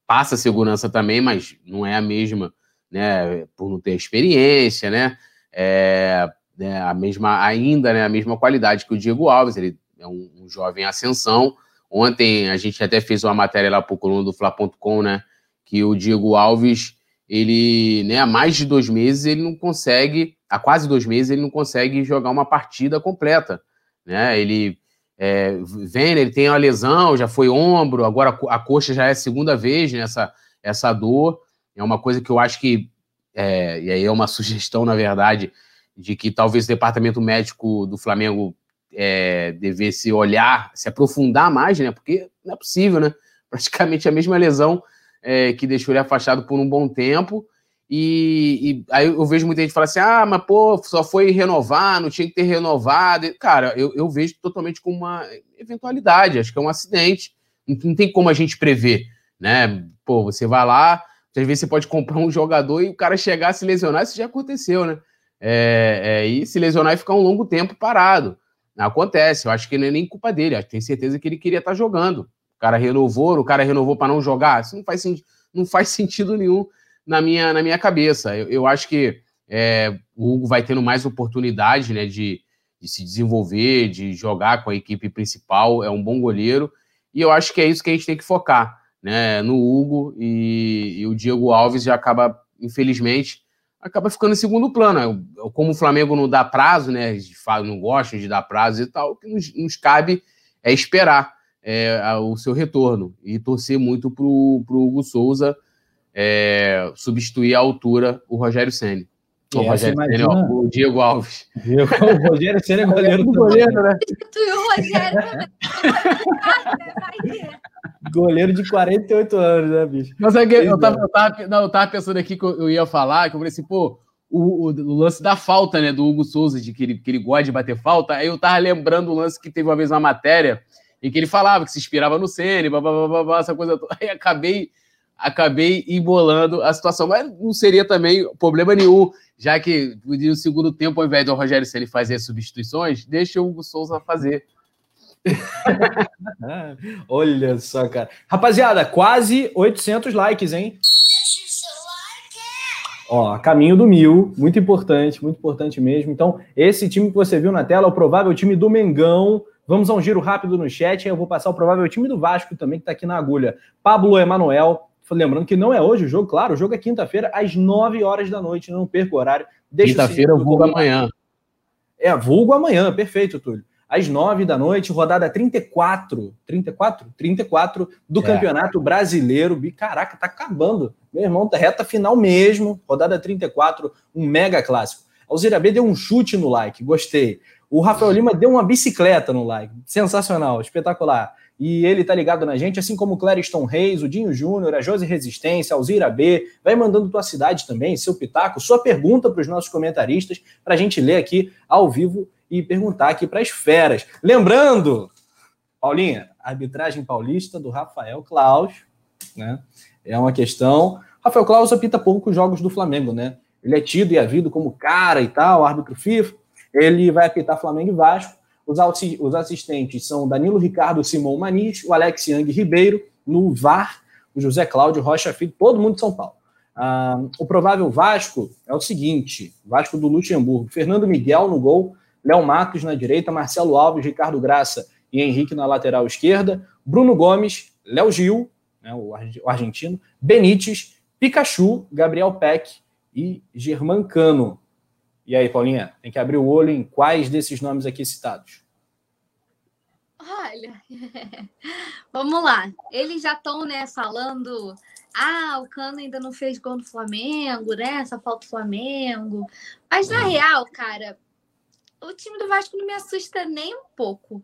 D: passa segurança também, mas não é a mesma, né? Por não ter experiência, né? É, é a mesma, ainda, né? A mesma qualidade que o Diego Alves. Ele é um, um jovem ascensão. Ontem a gente até fez uma matéria lá para o coluna do Fla.com, né? Que o Diego Alves ele, né, há mais de dois meses, ele não consegue, há quase dois meses, ele não consegue jogar uma partida completa. Né? Ele é, vem, ele tem uma lesão, já foi ombro, agora a coxa já é a segunda vez nessa né, essa dor. É uma coisa que eu acho que, é, e aí é uma sugestão, na verdade, de que talvez o departamento médico do Flamengo é, devesse olhar, se aprofundar mais, né? Porque não é possível, né? Praticamente a mesma lesão é, que deixou ele afastado por um bom tempo. E, e, aí eu vejo muita gente falar assim: ah, mas pô, só foi renovar, não tinha que ter renovado. Cara, eu, eu vejo totalmente como uma eventualidade, acho que é um acidente. Não, não, tem como a gente prever, né? Pô, você vai lá, às vezes você pode comprar um jogador e o cara chegar a se lesionar, isso já aconteceu, né? É, é, e se lesionar e ficar um longo tempo parado. Acontece, eu acho que não é nem culpa dele, tenho certeza que ele queria estar jogando. O cara renovou, o cara renovou para não jogar. Isso não faz, não faz sentido nenhum na minha, na minha cabeça. Eu, eu acho que é, o Hugo vai tendo mais oportunidade né, de, de se desenvolver, de jogar com a equipe principal. É um bom goleiro. E eu acho que é isso que a gente tem que focar né, no Hugo. E, e o Diego Alves já acaba, infelizmente, acaba ficando em segundo plano. Como o Flamengo não dá prazo, né? Não gosta de dar prazo e tal, o que nos, nos cabe é esperar é, o seu retorno e torcer muito para o Hugo Souza é, substituir à altura o Rogério Senni. O, Rogério imagina... Senna, o Diego Alves.
A: Diego, o Rogério Senna é goleiro do goleiro, né?
B: Tu e o Rogério.
A: goleiro de 48 anos, né, bicho?
D: Mas é eu, tava, eu, tava, não, eu tava pensando aqui que eu ia falar, que eu falei assim, pô, o, o, o, lance da falta, né, do Hugo Souza, de que ele, que ele gosta de bater falta, aí eu tava lembrando o lance que teve uma vez uma matéria em que ele falava que se inspirava no Ceni, essa coisa toda. Aí acabei, acabei embolando a situação. Mas não seria também problema nenhum, já que no segundo tempo, ao invés do Rogério Ceni fazer substituições, deixa o Hugo Souza fazer.
A: Olha só, cara. Rapaziada, quase 800 likes, hein? Ó, caminho do mil, muito importante, muito importante mesmo. Então, esse time que você viu na tela é o provável time do Mengão. Vamos a um giro rápido no chat. Eu vou passar o provável time do Vasco também, que está aqui na agulha. Pablo Emanuel. Lembrando que não é hoje o jogo, claro, o jogo é quinta-feira, às 9 horas da noite. Não perca o horário.
D: Quinta-feira, vulgo amanhã.
A: É, vulgo amanhã, perfeito, Túlio. Às 9 da noite, rodada 34. 34? 34 do é. Campeonato Brasileiro. Caraca, tá acabando. Meu irmão, tá reta final mesmo. Rodada 34, um mega clássico. Alzira B deu um chute no like, gostei. O Rafael Lima deu uma bicicleta no like. Sensacional, espetacular. E ele tá ligado na gente, assim como o Clériston Reis, o Dinho Júnior, a Josi Resistência, a Alzira B. Vai mandando tua cidade também, seu pitaco, sua pergunta para os nossos comentaristas, para a gente ler aqui ao vivo e perguntar aqui para as feras. Lembrando, Paulinha, arbitragem paulista do Rafael Klaus, né? É uma questão. Rafael Klaus apita pouco os jogos do Flamengo, né? Ele é tido e havido como cara e tal, árbitro FIFA ele vai apitar Flamengo e Vasco. Os, assistentes são Danilo Ricardo Simão Manis, o Alex Yang Ribeiro, no VAR, o José Cláudio Rocha Filho, todo mundo de São Paulo. Ah, o provável Vasco é o seguinte: Vasco do Luxemburgo, Fernando Miguel no gol, Léo Matos na direita, Marcelo Alves, Ricardo Graça e Henrique na lateral esquerda, Bruno Gomes, Léo Gil, né, o argentino, Benítez, Pikachu, Gabriel Peck e Germancano. E aí, Paulinha, tem que abrir o olho em quais desses nomes aqui citados?
B: Olha, vamos lá. Eles já estão né, falando. Ah, o Cano ainda não fez gol no Flamengo, né? Só falta o Flamengo. Mas na real, cara, o time do Vasco não me assusta nem um pouco.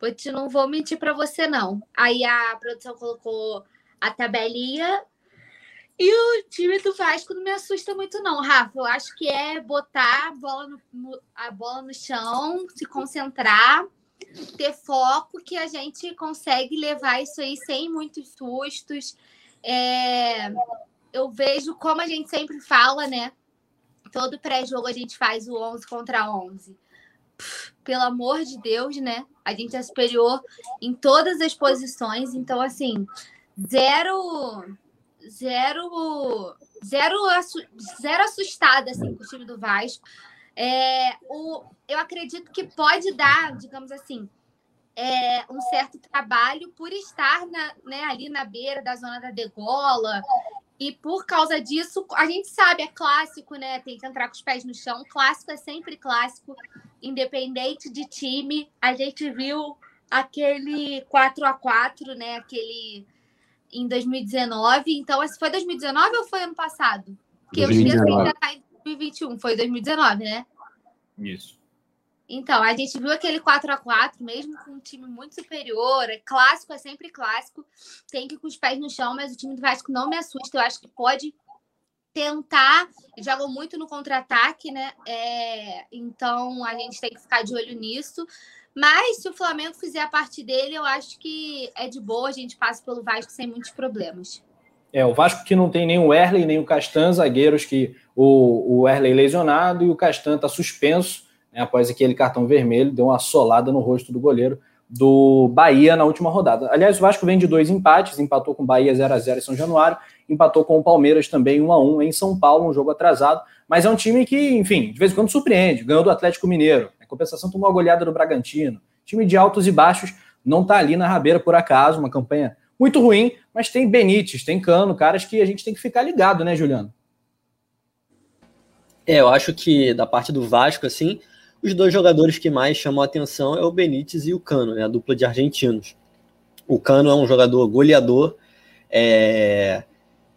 B: Porque não vou mentir para você, não. Aí a produção colocou a tabelinha e o time do Vasco não me assusta muito, não, Rafa. Eu acho que é botar a bola no, no, a bola no chão, se concentrar ter foco que a gente consegue levar isso aí sem muitos sustos. É, eu vejo como a gente sempre fala, né? Todo pré-jogo a gente faz o 11 contra 11. pelo amor de Deus, né? A gente é superior em todas as posições, então assim, zero zero zero, zero assustada assim, com o time do Vasco. É, o, eu acredito que pode dar, digamos assim, é, um certo trabalho por estar na, né, ali na beira da zona da degola. E por causa disso, a gente sabe, é clássico, né? Tem que entrar com os pés no chão. Clássico é sempre clássico, independente de time. A gente viu aquele 4 a 4 né? Aquele em 2019. Então, foi 2019 ou foi ano passado? Porque 2019. eu ainda tá em 2021, foi 2019, né?
A: Isso.
B: Então, a gente viu aquele 4 a 4 mesmo com um time muito superior. É clássico, é sempre clássico. Tem que ir com os pés no chão, mas o time do Vasco não me assusta. Eu acho que pode tentar. Jogam muito no contra-ataque, né? É... Então, a gente tem que ficar de olho nisso. Mas se o Flamengo fizer a parte dele, eu acho que é de boa. A gente passa pelo Vasco sem muitos problemas.
A: É, o Vasco que não tem nem o Erley nem o Castan, zagueiros que o, o Erley lesionado e o Castan está suspenso né, após aquele cartão vermelho, deu uma solada no rosto do goleiro do Bahia na última rodada. Aliás, o Vasco vem de dois empates, empatou com o Bahia 0 a 0 em São Januário, empatou com o Palmeiras também 1 a 1 em São Paulo, um jogo atrasado, mas é um time que, enfim, de vez em quando surpreende, ganhou do Atlético Mineiro, compensação tomou a goleada do Bragantino, time de altos e baixos, não está ali na rabeira por acaso, uma campanha muito ruim, mas tem Benítez, tem Cano, caras que a gente tem que ficar ligado, né, Juliano?
C: É, eu acho que da parte do Vasco, assim, os dois jogadores que mais chamam a atenção é o Benítez e o Cano, né, a dupla de argentinos. O Cano é um jogador goleador, é...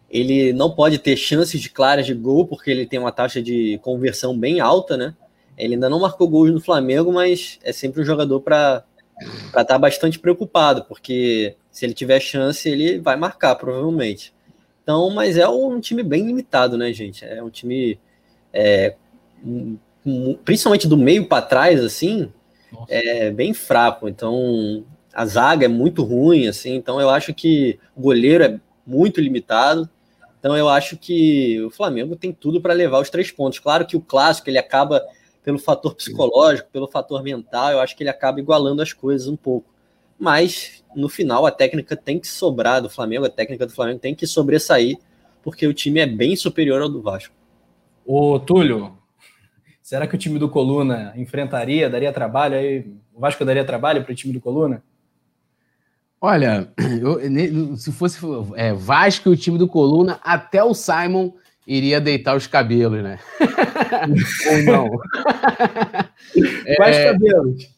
C: ele não pode ter chances de claras de gol, porque ele tem uma taxa de conversão bem alta, né? Ele ainda não marcou gols no Flamengo, mas é sempre um jogador para estar tá bastante preocupado, porque se ele tiver chance, ele vai marcar, provavelmente. Então, mas é um time bem limitado, né, gente? É um time, é, principalmente do meio para trás, assim, Nossa. é bem fraco. Então, a zaga é muito ruim, assim. Então, eu acho que o goleiro é muito limitado. Então, eu acho que o Flamengo tem tudo para levar os três pontos. Claro que o clássico ele acaba pelo fator psicológico, pelo fator mental, eu acho que ele acaba igualando as coisas um pouco mas no final a técnica tem que sobrar do Flamengo, a técnica do Flamengo tem que sobressair, porque o time é bem superior ao do Vasco.
A: Ô, Túlio, será que o time do Coluna enfrentaria, daria trabalho aí? O Vasco daria trabalho para o time do Coluna?
D: Olha, eu, se fosse é, Vasco e o time do Coluna, até o Simon iria deitar os cabelos, né? Ou não?
A: Quais é, cabelos?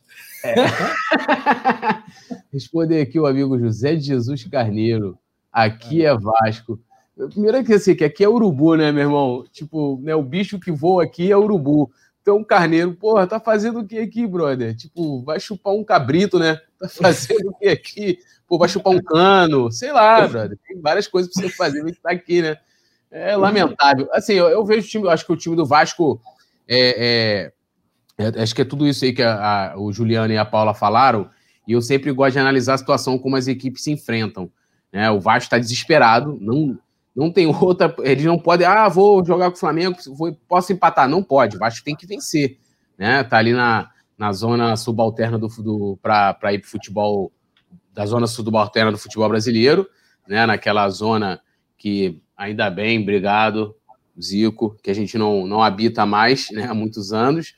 D: É. Responder aqui o amigo José de Jesus Carneiro. Aqui é Vasco. Primeiro é que assim, que aqui é urubu, né, meu irmão? Tipo, né, o bicho que voa aqui é urubu. Então, Carneiro, porra, tá fazendo o que aqui, brother? Tipo, vai chupar um cabrito, né? Tá fazendo o que aqui? Pô, vai chupar um cano, sei lá, brother. Tem várias coisas pra você fazer, mas tá aqui, né? É lamentável. Assim, eu, eu vejo o time, acho que o time do Vasco é, é é, acho que é tudo isso aí que a, a, o Juliano e a Paula falaram, e eu sempre gosto de analisar a situação como as equipes se enfrentam. Né? O Vasco está desesperado, não, não tem outra. Eles não podem, ah, vou jogar com o Flamengo, vou, posso empatar. Não pode, o Vasco tem que vencer. Né? Tá ali na, na zona subalterna do, do para ir para futebol, da zona subalterna do futebol brasileiro, né? naquela zona que, ainda bem, obrigado, Zico, que a gente não, não habita mais né, há muitos anos.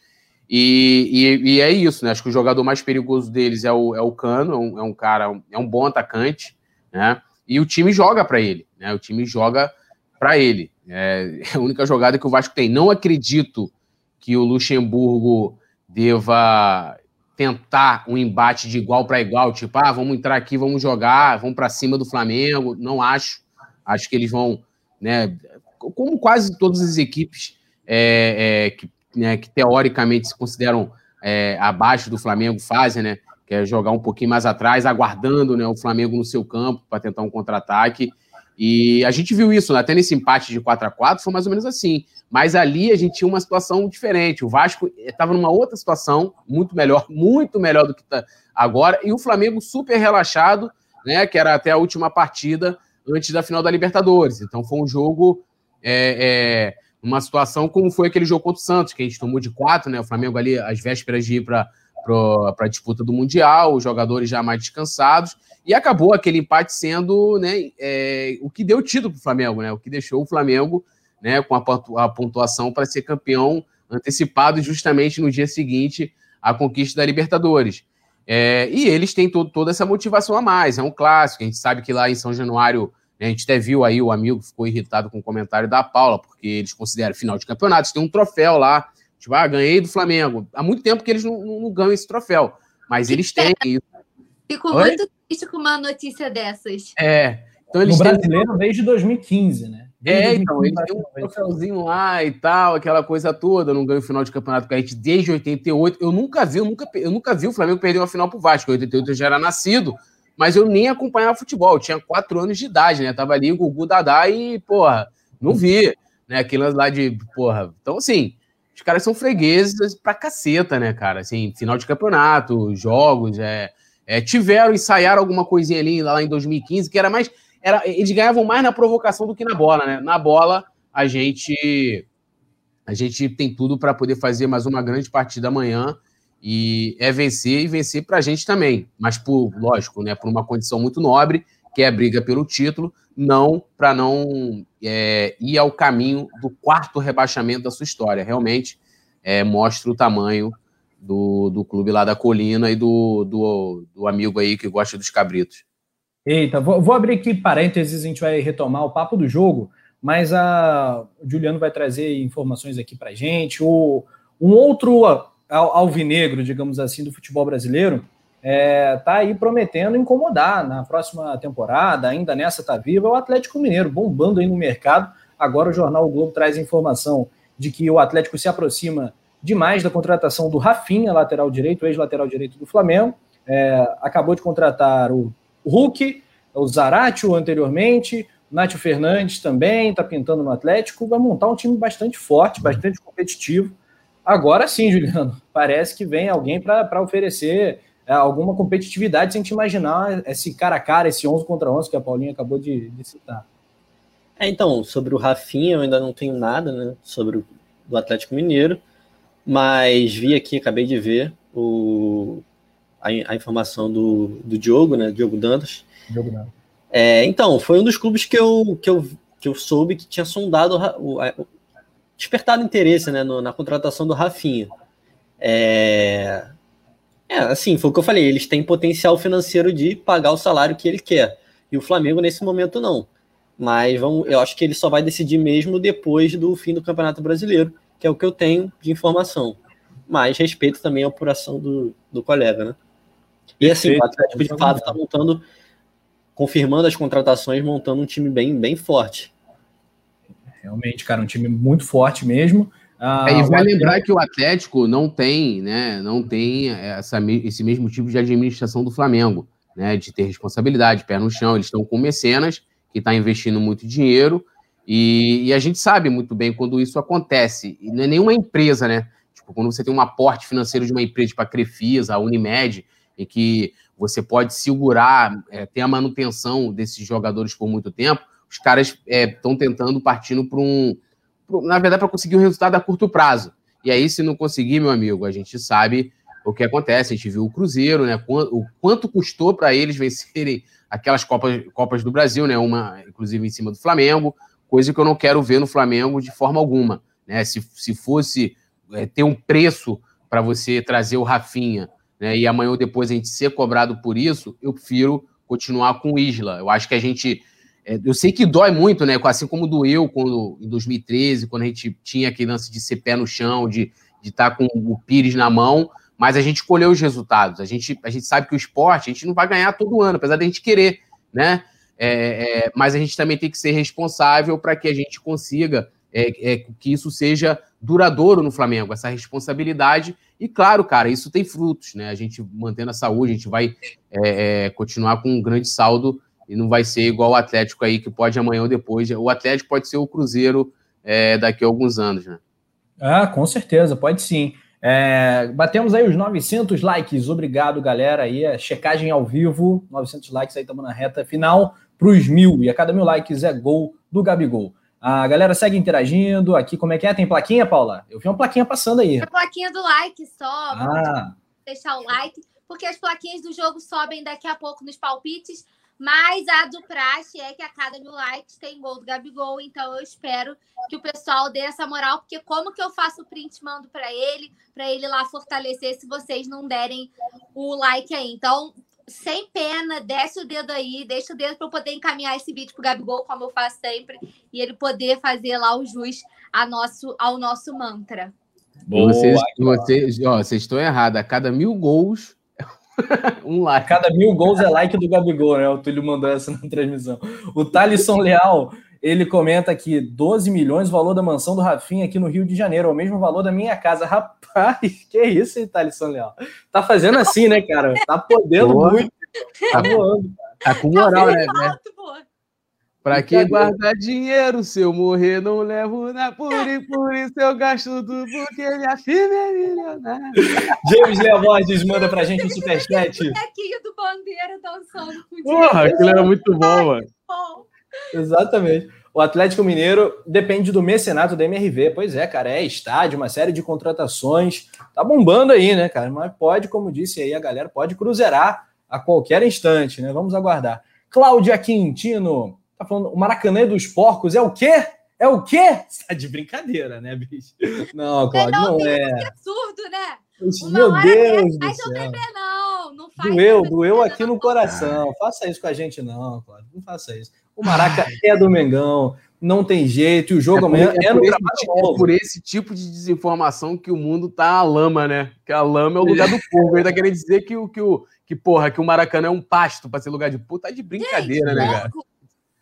D: E, e, e, é isso, né? Acho que o jogador mais perigoso deles é o, é o Cano, é um, é um cara, é um bom atacante, né? E o time joga para ele, né? O time joga para ele. É a única jogada que o Vasco tem. Não acredito que o Luxemburgo deva tentar um embate de igual para igual, tipo, ah, vamos entrar aqui, vamos jogar, vamos para cima do Flamengo. Não acho. Acho que eles vão, né? Como quase todas as equipes é, é, que né, que teoricamente se consideram é, abaixo do Flamengo fazem, né? Que é jogar um pouquinho mais atrás, aguardando né, o Flamengo no seu campo para tentar um contra-ataque. E a gente viu isso, né? até nesse empate de 4 a 4 foi mais ou menos assim. Mas ali a gente tinha uma situação diferente. O Vasco estava numa outra situação, muito melhor, muito melhor do que está agora. E o Flamengo super relaxado, né? Que era até a última partida antes da final da Libertadores. Então foi um jogo, é, é, uma situação como foi aquele jogo contra o Santos, que a gente tomou de quatro, né? O Flamengo ali, às vésperas de ir para a disputa do Mundial, os jogadores já mais descansados. E acabou aquele empate sendo né, é, o que deu título para o Flamengo, né? O que deixou o Flamengo né, com a pontuação para ser campeão antecipado justamente no dia seguinte à conquista da Libertadores. É, e eles têm todo, toda essa motivação a mais, é um clássico. A gente sabe que lá em São Januário, né, a gente até viu aí o amigo ficou irritado com o comentário da Paula, porque eles consideram final de campeonato, tem um troféu lá. Tipo, ah, ganhei do Flamengo. Há muito tempo que eles não, não, não ganham esse troféu, mas eles têm isso.
B: Fico Oi? muito triste com uma notícia dessas.
D: É.
A: Então eles no brasileiro têm... desde 2015, né?
D: É, então, eles têm um troféuzinho lá e tal, aquela coisa toda, não ganho final de campeonato com a gente desde 88. Eu nunca vi, eu nunca, eu nunca vi o Flamengo perder uma final pro Vasco. Em 88 eu já era nascido, mas eu nem acompanhava futebol. Eu tinha quatro anos de idade, né? Tava ali o Gugu Dadá e, porra, não vi, né? Aquilo lá de, porra. Então, assim, os caras são fregueses pra caceta, né, cara? Assim, final de campeonato, jogos, é é, tiveram, ensaiaram alguma coisinha ali lá em 2015, que era mais. Era, eles ganhavam mais na provocação do que na bola, né? Na bola, a gente. A gente tem tudo para poder fazer mais uma grande partida amanhã e é vencer e vencer para a gente também, mas por lógico, né, por uma condição muito nobre, que é a briga pelo título, não para não é, ir ao caminho do quarto rebaixamento da sua história. Realmente é, mostra o tamanho do, do clube lá da Colina e do, do, do amigo aí que gosta dos cabritos.
A: Eita, vou, vou, abrir aqui parênteses, a gente vai retomar o papo do jogo, mas a, o Juliano vai trazer informações aqui para gente. O, um outro alvinegro, digamos assim, do futebol brasileiro, é, tá aí prometendo incomodar na próxima temporada, ainda nessa tá viva, é o Atlético Mineiro, bombando aí no mercado. Agora o jornal o Globo traz informação de que o Atlético se aproxima demais da contratação do Rafinha, lateral direito, ex-lateral direito do Flamengo. É, acabou de contratar o Hulk, o Zaratio anteriormente, o Nátio Fernandes também está pintando no Atlético. Vai montar um time bastante forte, bastante competitivo. Agora sim, Juliano, parece que vem alguém para oferecer é, alguma competitividade sem te imaginar esse cara a cara, esse 11 contra 11 que a Paulinha acabou de, de citar.
C: É, então, sobre o Rafinha eu ainda não tenho nada, né, sobre o do Atlético Mineiro. Mas vi aqui, acabei de ver o, a, a informação do, do Diogo, né? Diogo Dantas. Diogo Dantas. É, então, foi um dos clubes que eu, que eu, que eu soube que tinha sondado, o, o despertado interesse né, no, na contratação do Rafinha. É, é, assim, foi o que eu falei, eles têm potencial financeiro de pagar o salário que ele quer. E o Flamengo, nesse momento, não. Mas vamos, eu acho que ele só vai decidir mesmo depois do fim do Campeonato Brasileiro que é o que eu tenho de informação. Mas respeito também a apuração do, do colega, né? E assim, o Atlético de fato está montando, confirmando as contratações, montando um time bem, bem forte.
A: Realmente, cara, um time muito forte mesmo.
D: Ah, é, e vai lembrar que o Atlético não tem, né, não tem essa, esse mesmo tipo de administração do Flamengo, né, de ter responsabilidade, pé no chão. Eles estão com mecenas que está investindo muito dinheiro e, e, a gente sabe muito bem quando isso acontece. E não é nenhuma empresa, né? Tipo, quando você tem um aporte financeiro de uma empresa, tipo a Crefisa, a Unimed, em que você pode segurar, é, ter a manutenção desses jogadores por muito tempo, os caras estão é, tentando partindo para um. Na verdade, para conseguir um resultado a curto prazo. E aí, se não conseguir, meu amigo, a gente sabe o que acontece. A gente viu o Cruzeiro, né? O quanto custou para eles vencerem aquelas Copas, Copas do Brasil, né? Uma, inclusive, em cima do Flamengo coisa que eu não quero ver no Flamengo de forma alguma. Né? Se, se fosse é, ter um preço para você trazer o Rafinha né, e amanhã ou depois a gente ser cobrado por isso, eu prefiro continuar com o Isla. Eu acho que a gente. É, eu sei que dói muito, né? Assim como doeu quando, em 2013, quando a gente tinha aquele lance de ser pé no chão, de estar tá com o Pires na mão, mas a gente colheu os resultados. A gente, a gente sabe que o esporte a gente não vai ganhar todo ano, apesar da gente querer, né? É, é, mas a gente também tem que ser responsável para que a gente consiga é, é, que isso seja duradouro no Flamengo, essa responsabilidade. E claro, cara, isso tem frutos, né? A gente mantendo a saúde, a gente vai é, é, continuar com um grande saldo e não vai ser igual o Atlético aí, que pode amanhã ou depois. O Atlético pode ser o Cruzeiro é, daqui a alguns anos, né?
A: Ah, com certeza, pode sim. É, batemos aí os 900 likes, obrigado galera aí, a checagem ao vivo, 900 likes aí, estamos na reta final para os mil, e a cada mil likes é gol do Gabigol. A galera segue interagindo aqui, como é que é? Tem plaquinha, Paula? Eu vi uma plaquinha passando aí.
B: A plaquinha do like só, ah. deixar o like, porque as plaquinhas do jogo sobem daqui a pouco nos palpites, mas a do Praxe é que a cada mil likes tem gol do Gabigol, então eu espero que o pessoal dê essa moral, porque como que eu faço o print mando para ele, para ele lá fortalecer se vocês não derem o like aí. Então, sem pena, desce o dedo aí, deixa o dedo para eu poder encaminhar esse vídeo pro Gabigol, como eu faço sempre, e ele poder fazer lá o jus a nosso, ao nosso mantra.
D: Boa, vocês, vocês, ó, vocês estão errados. A cada mil gols,
A: um like. Cada mil gols é like do Gabigol, né? O Túlio mandou essa na transmissão. O Thalisson Leal, ele comenta aqui: 12 milhões, o valor da mansão do Rafinha aqui no Rio de Janeiro, é o mesmo valor da minha casa. Rapaz, que isso, hein, Thalisson Leal? Tá fazendo assim, né, cara? Tá podendo Boa. muito. Tá voando.
D: Tá com moral, tá né? né? Pra que guardar dinheiro se eu morrer não levo na puri, por isso eu gasto tudo porque minha filha é milionária.
A: James Leoborges manda pra gente um superchat.
B: O bonequinho do Bandeira dançando
D: com Porra, aquilo era muito bom, mano.
A: Exatamente. O Atlético Mineiro depende do mecenato da MRV. Pois é, cara, é estádio, uma série de contratações. Tá bombando aí, né, cara? Mas pode, como disse aí a galera, pode cruzeirar a qualquer instante, né? Vamos aguardar. Cláudia Quintino Tá falando, o Maracanã é dos porcos é o quê? É o quê? Tá de brincadeira, né, bicho? Não, Cláudio, não, não é.
B: é absurdo, né?
A: Meu Deus do
B: céu. Não,
A: doeu, doeu aqui no coração. Faça isso com a gente, não, Cláudio. Não faça isso. O Maraca é do Mengão, não tem jeito, e o jogo é amanhã é, é, no
D: esse, é por esse tipo de desinformação que o mundo tá a lama, né? Que a lama é o lugar do povo. Ele tá querendo dizer que o que, o, que, porra, que o Maracanã é um pasto para ser lugar de puta. Tá de brincadeira, gente, né, cara?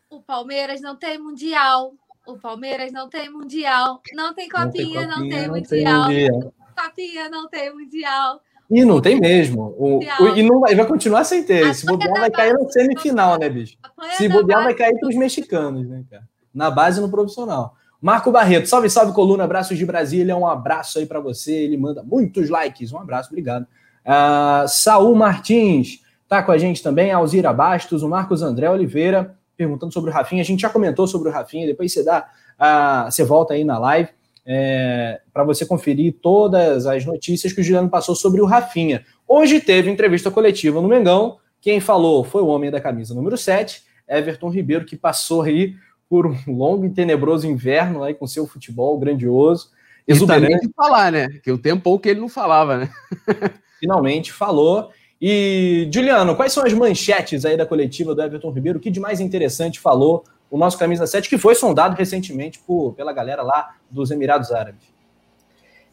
B: o Palmeiras não tem mundial. O Palmeiras não tem mundial. Não tem copinha, não tem, copinha, não tem não mundial. Tem copinha, não tem mundial.
A: E não tem mesmo. O, o, e não vai, vai continuar sem ter. Se bobear, vai cair na semifinal, né, bicho? Se bobear, vai cair para os mexicanos, né, cara? Na base no profissional. Marco Barreto, salve, salve, coluna, abraços de Brasília, um abraço aí para você. Ele manda muitos likes, um abraço, obrigado. Uh, Saul Martins tá com a gente também, Alzira Bastos, o Marcos André Oliveira, perguntando sobre o Rafinha. A gente já comentou sobre o Rafinha, depois você dá, a, você volta aí na live é, para você conferir todas as notícias que o Juliano passou sobre o Rafinha. Hoje teve entrevista coletiva no Mengão. Quem falou foi o homem da camisa número 7, Everton Ribeiro, que passou aí por um longo e tenebroso inverno aí com seu futebol grandioso.
D: Exuberante. de falar, né? Que o tempo que ele não falava, né?
A: Finalmente falou. E, Juliano, quais são as manchetes aí da coletiva do Everton Ribeiro? O que de mais interessante falou o nosso camisa 7, que foi sondado recentemente por, pela galera lá dos Emirados Árabes?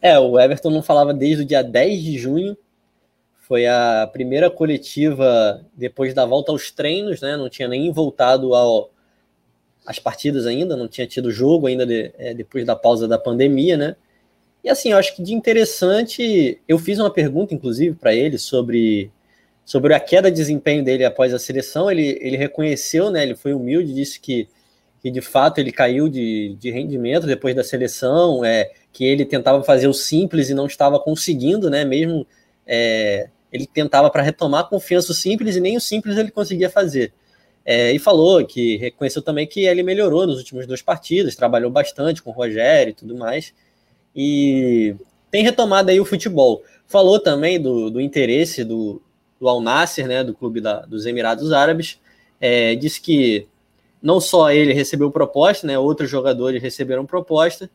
C: É, o Everton não falava desde o dia 10 de junho. Foi a primeira coletiva depois da volta aos treinos, né? Não tinha nem voltado ao, às partidas ainda, não tinha tido jogo ainda de, é, depois da pausa da pandemia, né? E assim, eu acho que de interessante, eu fiz uma pergunta, inclusive, para ele sobre sobre a queda de desempenho dele após a seleção, ele, ele reconheceu, né, ele foi humilde, disse que, que de fato ele caiu de, de rendimento depois da seleção, é, que ele tentava fazer o simples e não estava conseguindo, né, mesmo é, ele tentava para retomar a confiança o simples e nem o simples ele conseguia fazer. É, e falou que reconheceu também que ele melhorou nos últimos dois partidos, trabalhou bastante com o Rogério e tudo mais, e tem retomado aí o futebol. Falou também do, do interesse do, do Al Nasser, né, do clube da, dos Emirados Árabes, é, disse que não só ele recebeu proposta, né, outros jogadores receberam proposta,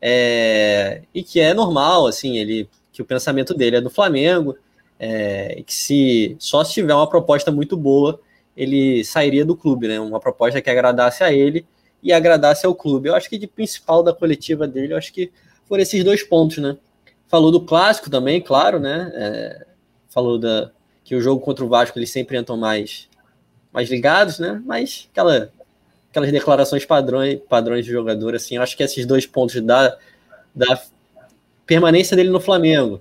C: é, e que é normal, assim, ele que o pensamento dele é do Flamengo, é, que se só se tiver uma proposta muito boa, ele sairia do clube, né, uma proposta que agradasse a ele e agradasse ao clube. Eu acho que de principal da coletiva dele, eu acho que foram esses dois pontos, né. Falou do clássico também, claro, né, é, falou da, que o jogo contra o Vasco eles sempre entram mais, mais ligados, né? Mas aquela, aquelas declarações padrões, padrões de jogador, assim, eu acho que esses dois pontos da, da permanência dele no Flamengo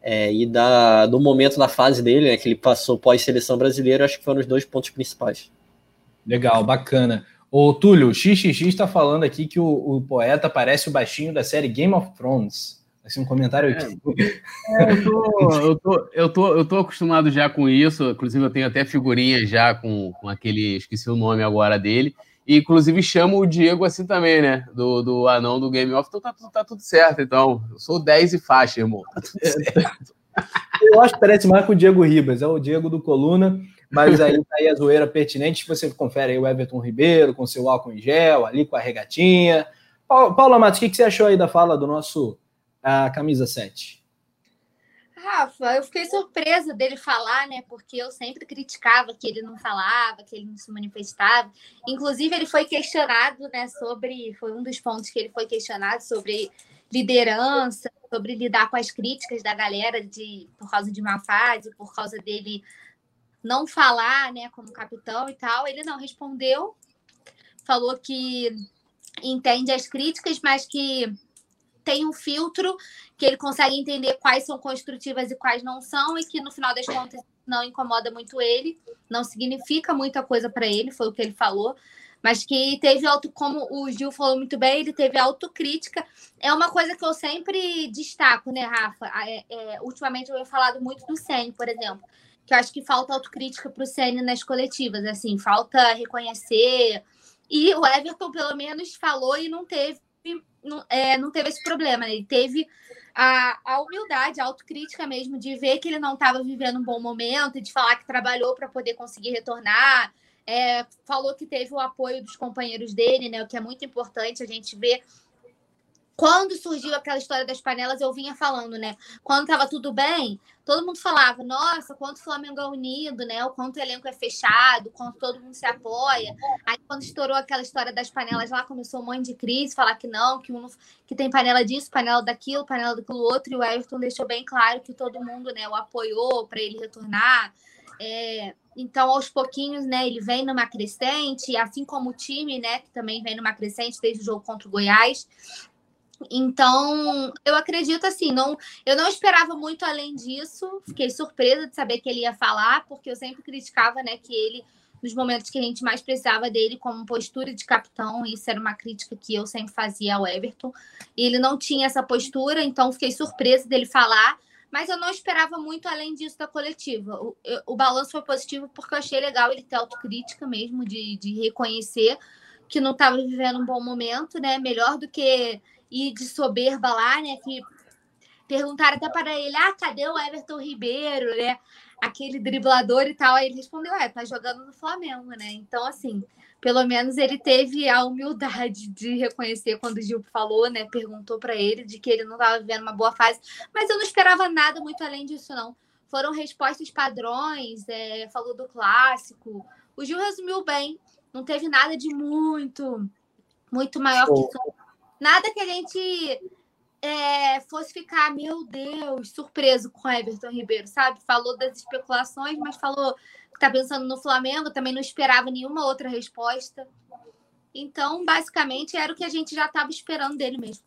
C: é, e da, do momento da fase dele, né, que ele passou pós-seleção brasileira, acho que foram os dois pontos principais.
A: Legal, bacana. O Túlio, o XXX está falando aqui que o, o, poeta parece o baixinho da série Game of Thrones. Assim, um comentário aqui.
D: É, eu, tô, eu, tô, eu, tô, eu tô acostumado já com isso. Inclusive, eu tenho até figurinha já com, com aquele. Esqueci o nome agora dele. E, inclusive, chamo o Diego assim também, né? Do, do anão do Game of. Então tá, tá tudo certo. Então, eu sou 10 e faixa, irmão. Tá tudo certo.
A: Eu acho que parece mais com o Diego Ribas, é o Diego do Coluna. Mas aí tá aí a zoeira pertinente, você confere aí o Everton Ribeiro com seu álcool em gel, ali com a regatinha. Paula Matos, o que, que você achou aí da fala do nosso a camisa 7?
B: Rafa, eu fiquei surpresa dele falar, né? Porque eu sempre criticava que ele não falava, que ele não se manifestava. Inclusive, ele foi questionado, né? Sobre. Foi um dos pontos que ele foi questionado sobre liderança, sobre lidar com as críticas da galera de por causa de uma fase, por causa dele não falar, né, como capitão e tal. Ele não respondeu, falou que entende as críticas, mas que tem um filtro que ele consegue entender quais são construtivas e quais não são, e que no final das contas não incomoda muito ele, não significa muita coisa para ele, foi o que ele falou, mas que teve auto, como o Gil falou muito bem, ele teve autocrítica. É uma coisa que eu sempre destaco, né, Rafa? É, é, ultimamente eu tenho falado muito do Senna, por exemplo que eu acho que falta autocrítica para o Ceni nas coletivas, assim, falta reconhecer. E o Everton, pelo menos, falou e não teve, não, é, não teve esse problema. Né? Ele teve a, a humildade, a autocrítica mesmo, de ver que ele não estava vivendo um bom momento, de falar que trabalhou para poder conseguir retornar. É, falou que teve o apoio dos companheiros dele, né? O que é muito importante a gente ver quando surgiu aquela história das panelas, eu vinha falando, né? Quando estava tudo bem, todo mundo falava, nossa, quanto o Flamengo é unido, né? O quanto o elenco é fechado, quanto todo mundo se apoia. Aí quando estourou aquela história das panelas lá, começou um monte de crise, falar que não, que, um, que tem panela disso, panela daquilo, panela daquilo outro, e o Everton deixou bem claro que todo mundo né, o apoiou para ele retornar. É, então, aos pouquinhos, né, ele vem numa crescente, assim como o time, né, que também vem numa crescente desde o jogo contra o Goiás. Então, eu acredito assim, não, eu não esperava muito além disso. Fiquei surpresa de saber que ele ia falar, porque eu sempre criticava, né, que ele nos momentos que a gente mais precisava dele como postura de capitão, isso era uma crítica que eu sempre fazia ao Everton. E ele não tinha essa postura, então fiquei surpresa dele falar, mas eu não esperava muito além disso da coletiva. O, o balanço foi positivo porque eu achei legal ele ter autocrítica mesmo, de, de reconhecer que não estava vivendo um bom momento, né? Melhor do que e de soberba lá, né? Que perguntaram até para ele: ah, cadê o Everton Ribeiro, né? Aquele driblador e tal. Aí ele respondeu: é, tá jogando no Flamengo, né? Então, assim, pelo menos ele teve a humildade de reconhecer quando o Gil falou, né? Perguntou para ele de que ele não estava vivendo uma boa fase, mas eu não esperava nada muito além disso, não. Foram respostas padrões, é, falou do clássico. O Gil resumiu bem, não teve nada de muito, muito maior que isso Nada que a gente é, fosse ficar, meu Deus, surpreso com Everton Ribeiro, sabe? Falou das especulações, mas falou que está pensando no Flamengo, também não esperava nenhuma outra resposta. Então, basicamente, era o que a gente já estava esperando dele mesmo.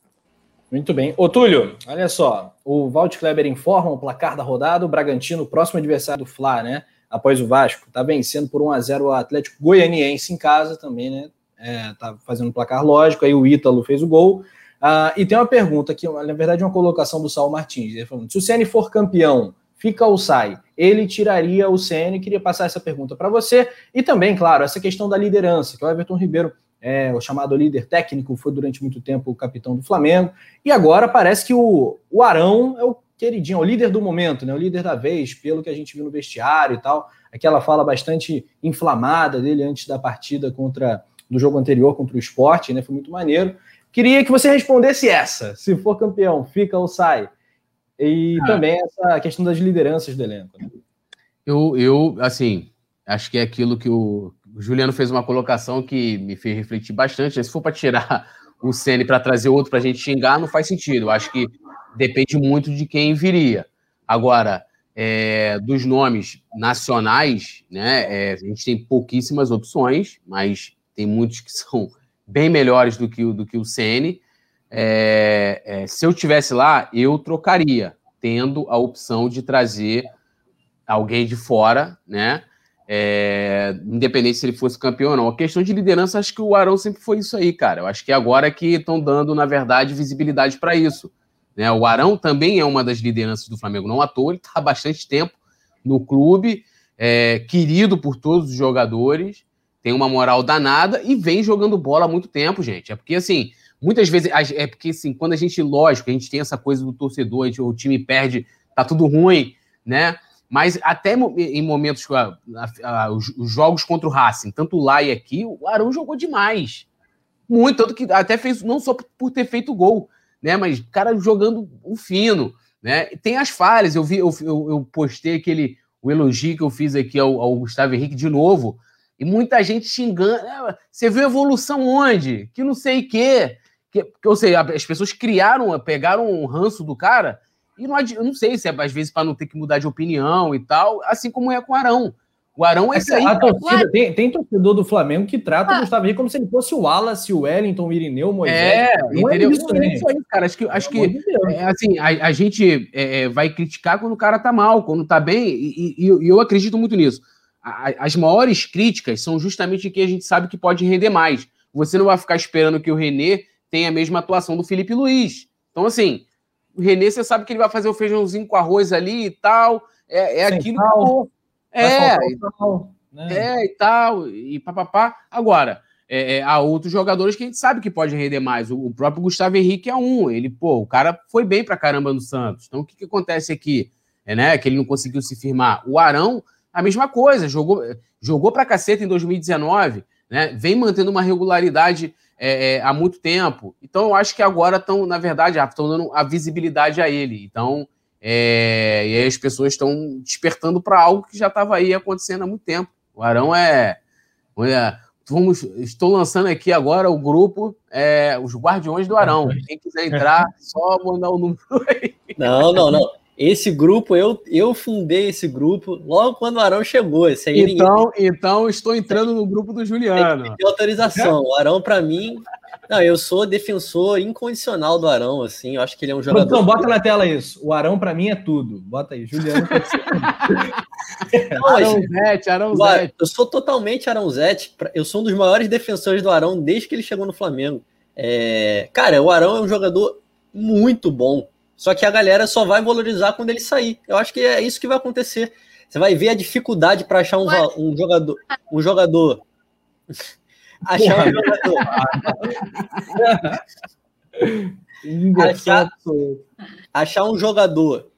A: Muito bem. Ô, Túlio, olha só. O Walt Kleber informa o placar da rodada. O Bragantino, próximo adversário do Fla, né? Após o Vasco, tá vencendo por 1 a 0 o Atlético Goianiense em casa também, né? É, tá fazendo placar lógico, aí o Ítalo fez o gol. Ah, e tem uma pergunta aqui, na verdade, uma colocação do Saul Martins. Ele falando: se o CN for campeão, fica ou sai? Ele tiraria o CN. Queria passar essa pergunta para você. E também, claro, essa questão da liderança, que o Everton Ribeiro é o chamado líder técnico, foi durante muito tempo o capitão do Flamengo. E agora parece que o, o Arão é o queridinho, é o líder do momento, né? O líder da vez, pelo que a gente viu no vestiário e tal. Aquela fala bastante inflamada dele antes da partida contra do jogo anterior contra o esporte, né? Foi muito maneiro. Queria que você respondesse essa: se for campeão, fica ou sai? E ah. também essa questão das lideranças do elenco. Né?
D: Eu, eu, assim, acho que é aquilo que o, o Juliano fez uma colocação que me fez refletir bastante. Se for para tirar um Cn para trazer outro para a gente xingar, não faz sentido. Eu acho que depende muito de quem viria. Agora, é, dos nomes nacionais, né? É, a gente tem pouquíssimas opções, mas tem muitos que são bem melhores do que, o, do que o CN. É, é, se eu tivesse lá, eu trocaria, tendo a opção de trazer alguém de fora, né? É, independente se ele fosse campeão ou não. A questão de liderança, acho que o Arão sempre foi isso aí, cara. Eu acho que agora é que estão dando, na verdade, visibilidade para isso. Né? O Arão também é uma das lideranças do Flamengo, não à toa, ele está há bastante tempo no clube, é, querido por todos os jogadores, tem uma moral danada e vem jogando bola há muito tempo, gente. É porque, assim, muitas vezes, é porque, assim, quando a gente, lógico, a gente tem essa coisa do torcedor, gente, o time perde, tá tudo ruim, né? Mas até em momentos, os, os, jogos contra o Racing, tanto lá e aqui, o Arão jogou demais. Muito, tanto que até fez, não só por ter feito gol, né? Mas cara jogando fino, né? Tem as falhas, eu vi, eu, eu, eu postei aquele o elogio que eu fiz aqui ao, ao, Gustavo Henrique de novo, e muita gente xingando. Ah, você viu evolução onde? Que não sei o quê. Que, que, ou seja, as pessoas criaram, pegaram um ranço do cara, e não, eu não sei se é às vezes para não ter que mudar de opinião e tal, assim como é com o Arão. O Arão é, é isso aí.
A: A torcida, tem, tem, torcedor do Flamengo que trata ah. o Gustavo Henrique como se ele fosse o Wallace, o Wellington, o Irineu, o Moisés.
D: É, não é entendeu? É isso, né? isso aí, cara. Acho que, acho que de é, assim, a, a gente é, é, vai criticar quando o cara tá mal, quando tá bem, e, e, e eu acredito muito nisso. A, as maiores críticas são justamente que a gente sabe que pode render mais. Você não vai ficar esperando que o René tenha a mesma atuação do Felipe Luiz. Então, assim, o René, você sabe que ele vai fazer o feijãozinho com arroz ali e tal. É, é aquilo que é, né? é, e tal, e papapá. Agora, é, é, há outros jogadores que a gente sabe que pode render mais. O, o, próprio Gustavo Henrique é um. Ele, pô, o cara foi bem pra caramba no Santos. Então, o que, que acontece aqui? É, né, que ele não conseguiu se firmar. O Arão, a mesma coisa, jogou, jogou pra caceta em 2019, né? Vem mantendo uma regularidade é, é, há muito tempo. Então, eu acho que agora estão, na verdade, estão dando a visibilidade a ele. Então, é, e aí as pessoas estão despertando para algo que já estava aí acontecendo há muito tempo. O Arão é. Olha, vamos, estou lançando aqui agora o grupo é, Os Guardiões do Arão. Quem quiser entrar, só mandar o número
C: aí. Não, não, não. Esse grupo, eu, eu fundei esse grupo logo quando o Arão chegou. Esse aí
D: então, ninguém... então, estou entrando no grupo do Juliano.
C: Tem autorização. O Arão, para mim, não, eu sou defensor incondicional do Arão, assim. Eu acho que ele é um jogador. Então,
A: bota na tela isso. O Arão, para mim, é tudo. Bota aí, Juliano.
C: Arãozete, Arãozete. Eu sou totalmente Arãozete. Eu sou um dos maiores defensores do Arão desde que ele chegou no Flamengo. É... Cara, o Arão é um jogador muito bom. Só que a galera só vai valorizar quando ele sair. Eu acho que é isso que vai acontecer. Você vai ver a dificuldade para achar um, um jogador. Um jogador Achar um jogador. achar, achar um jogador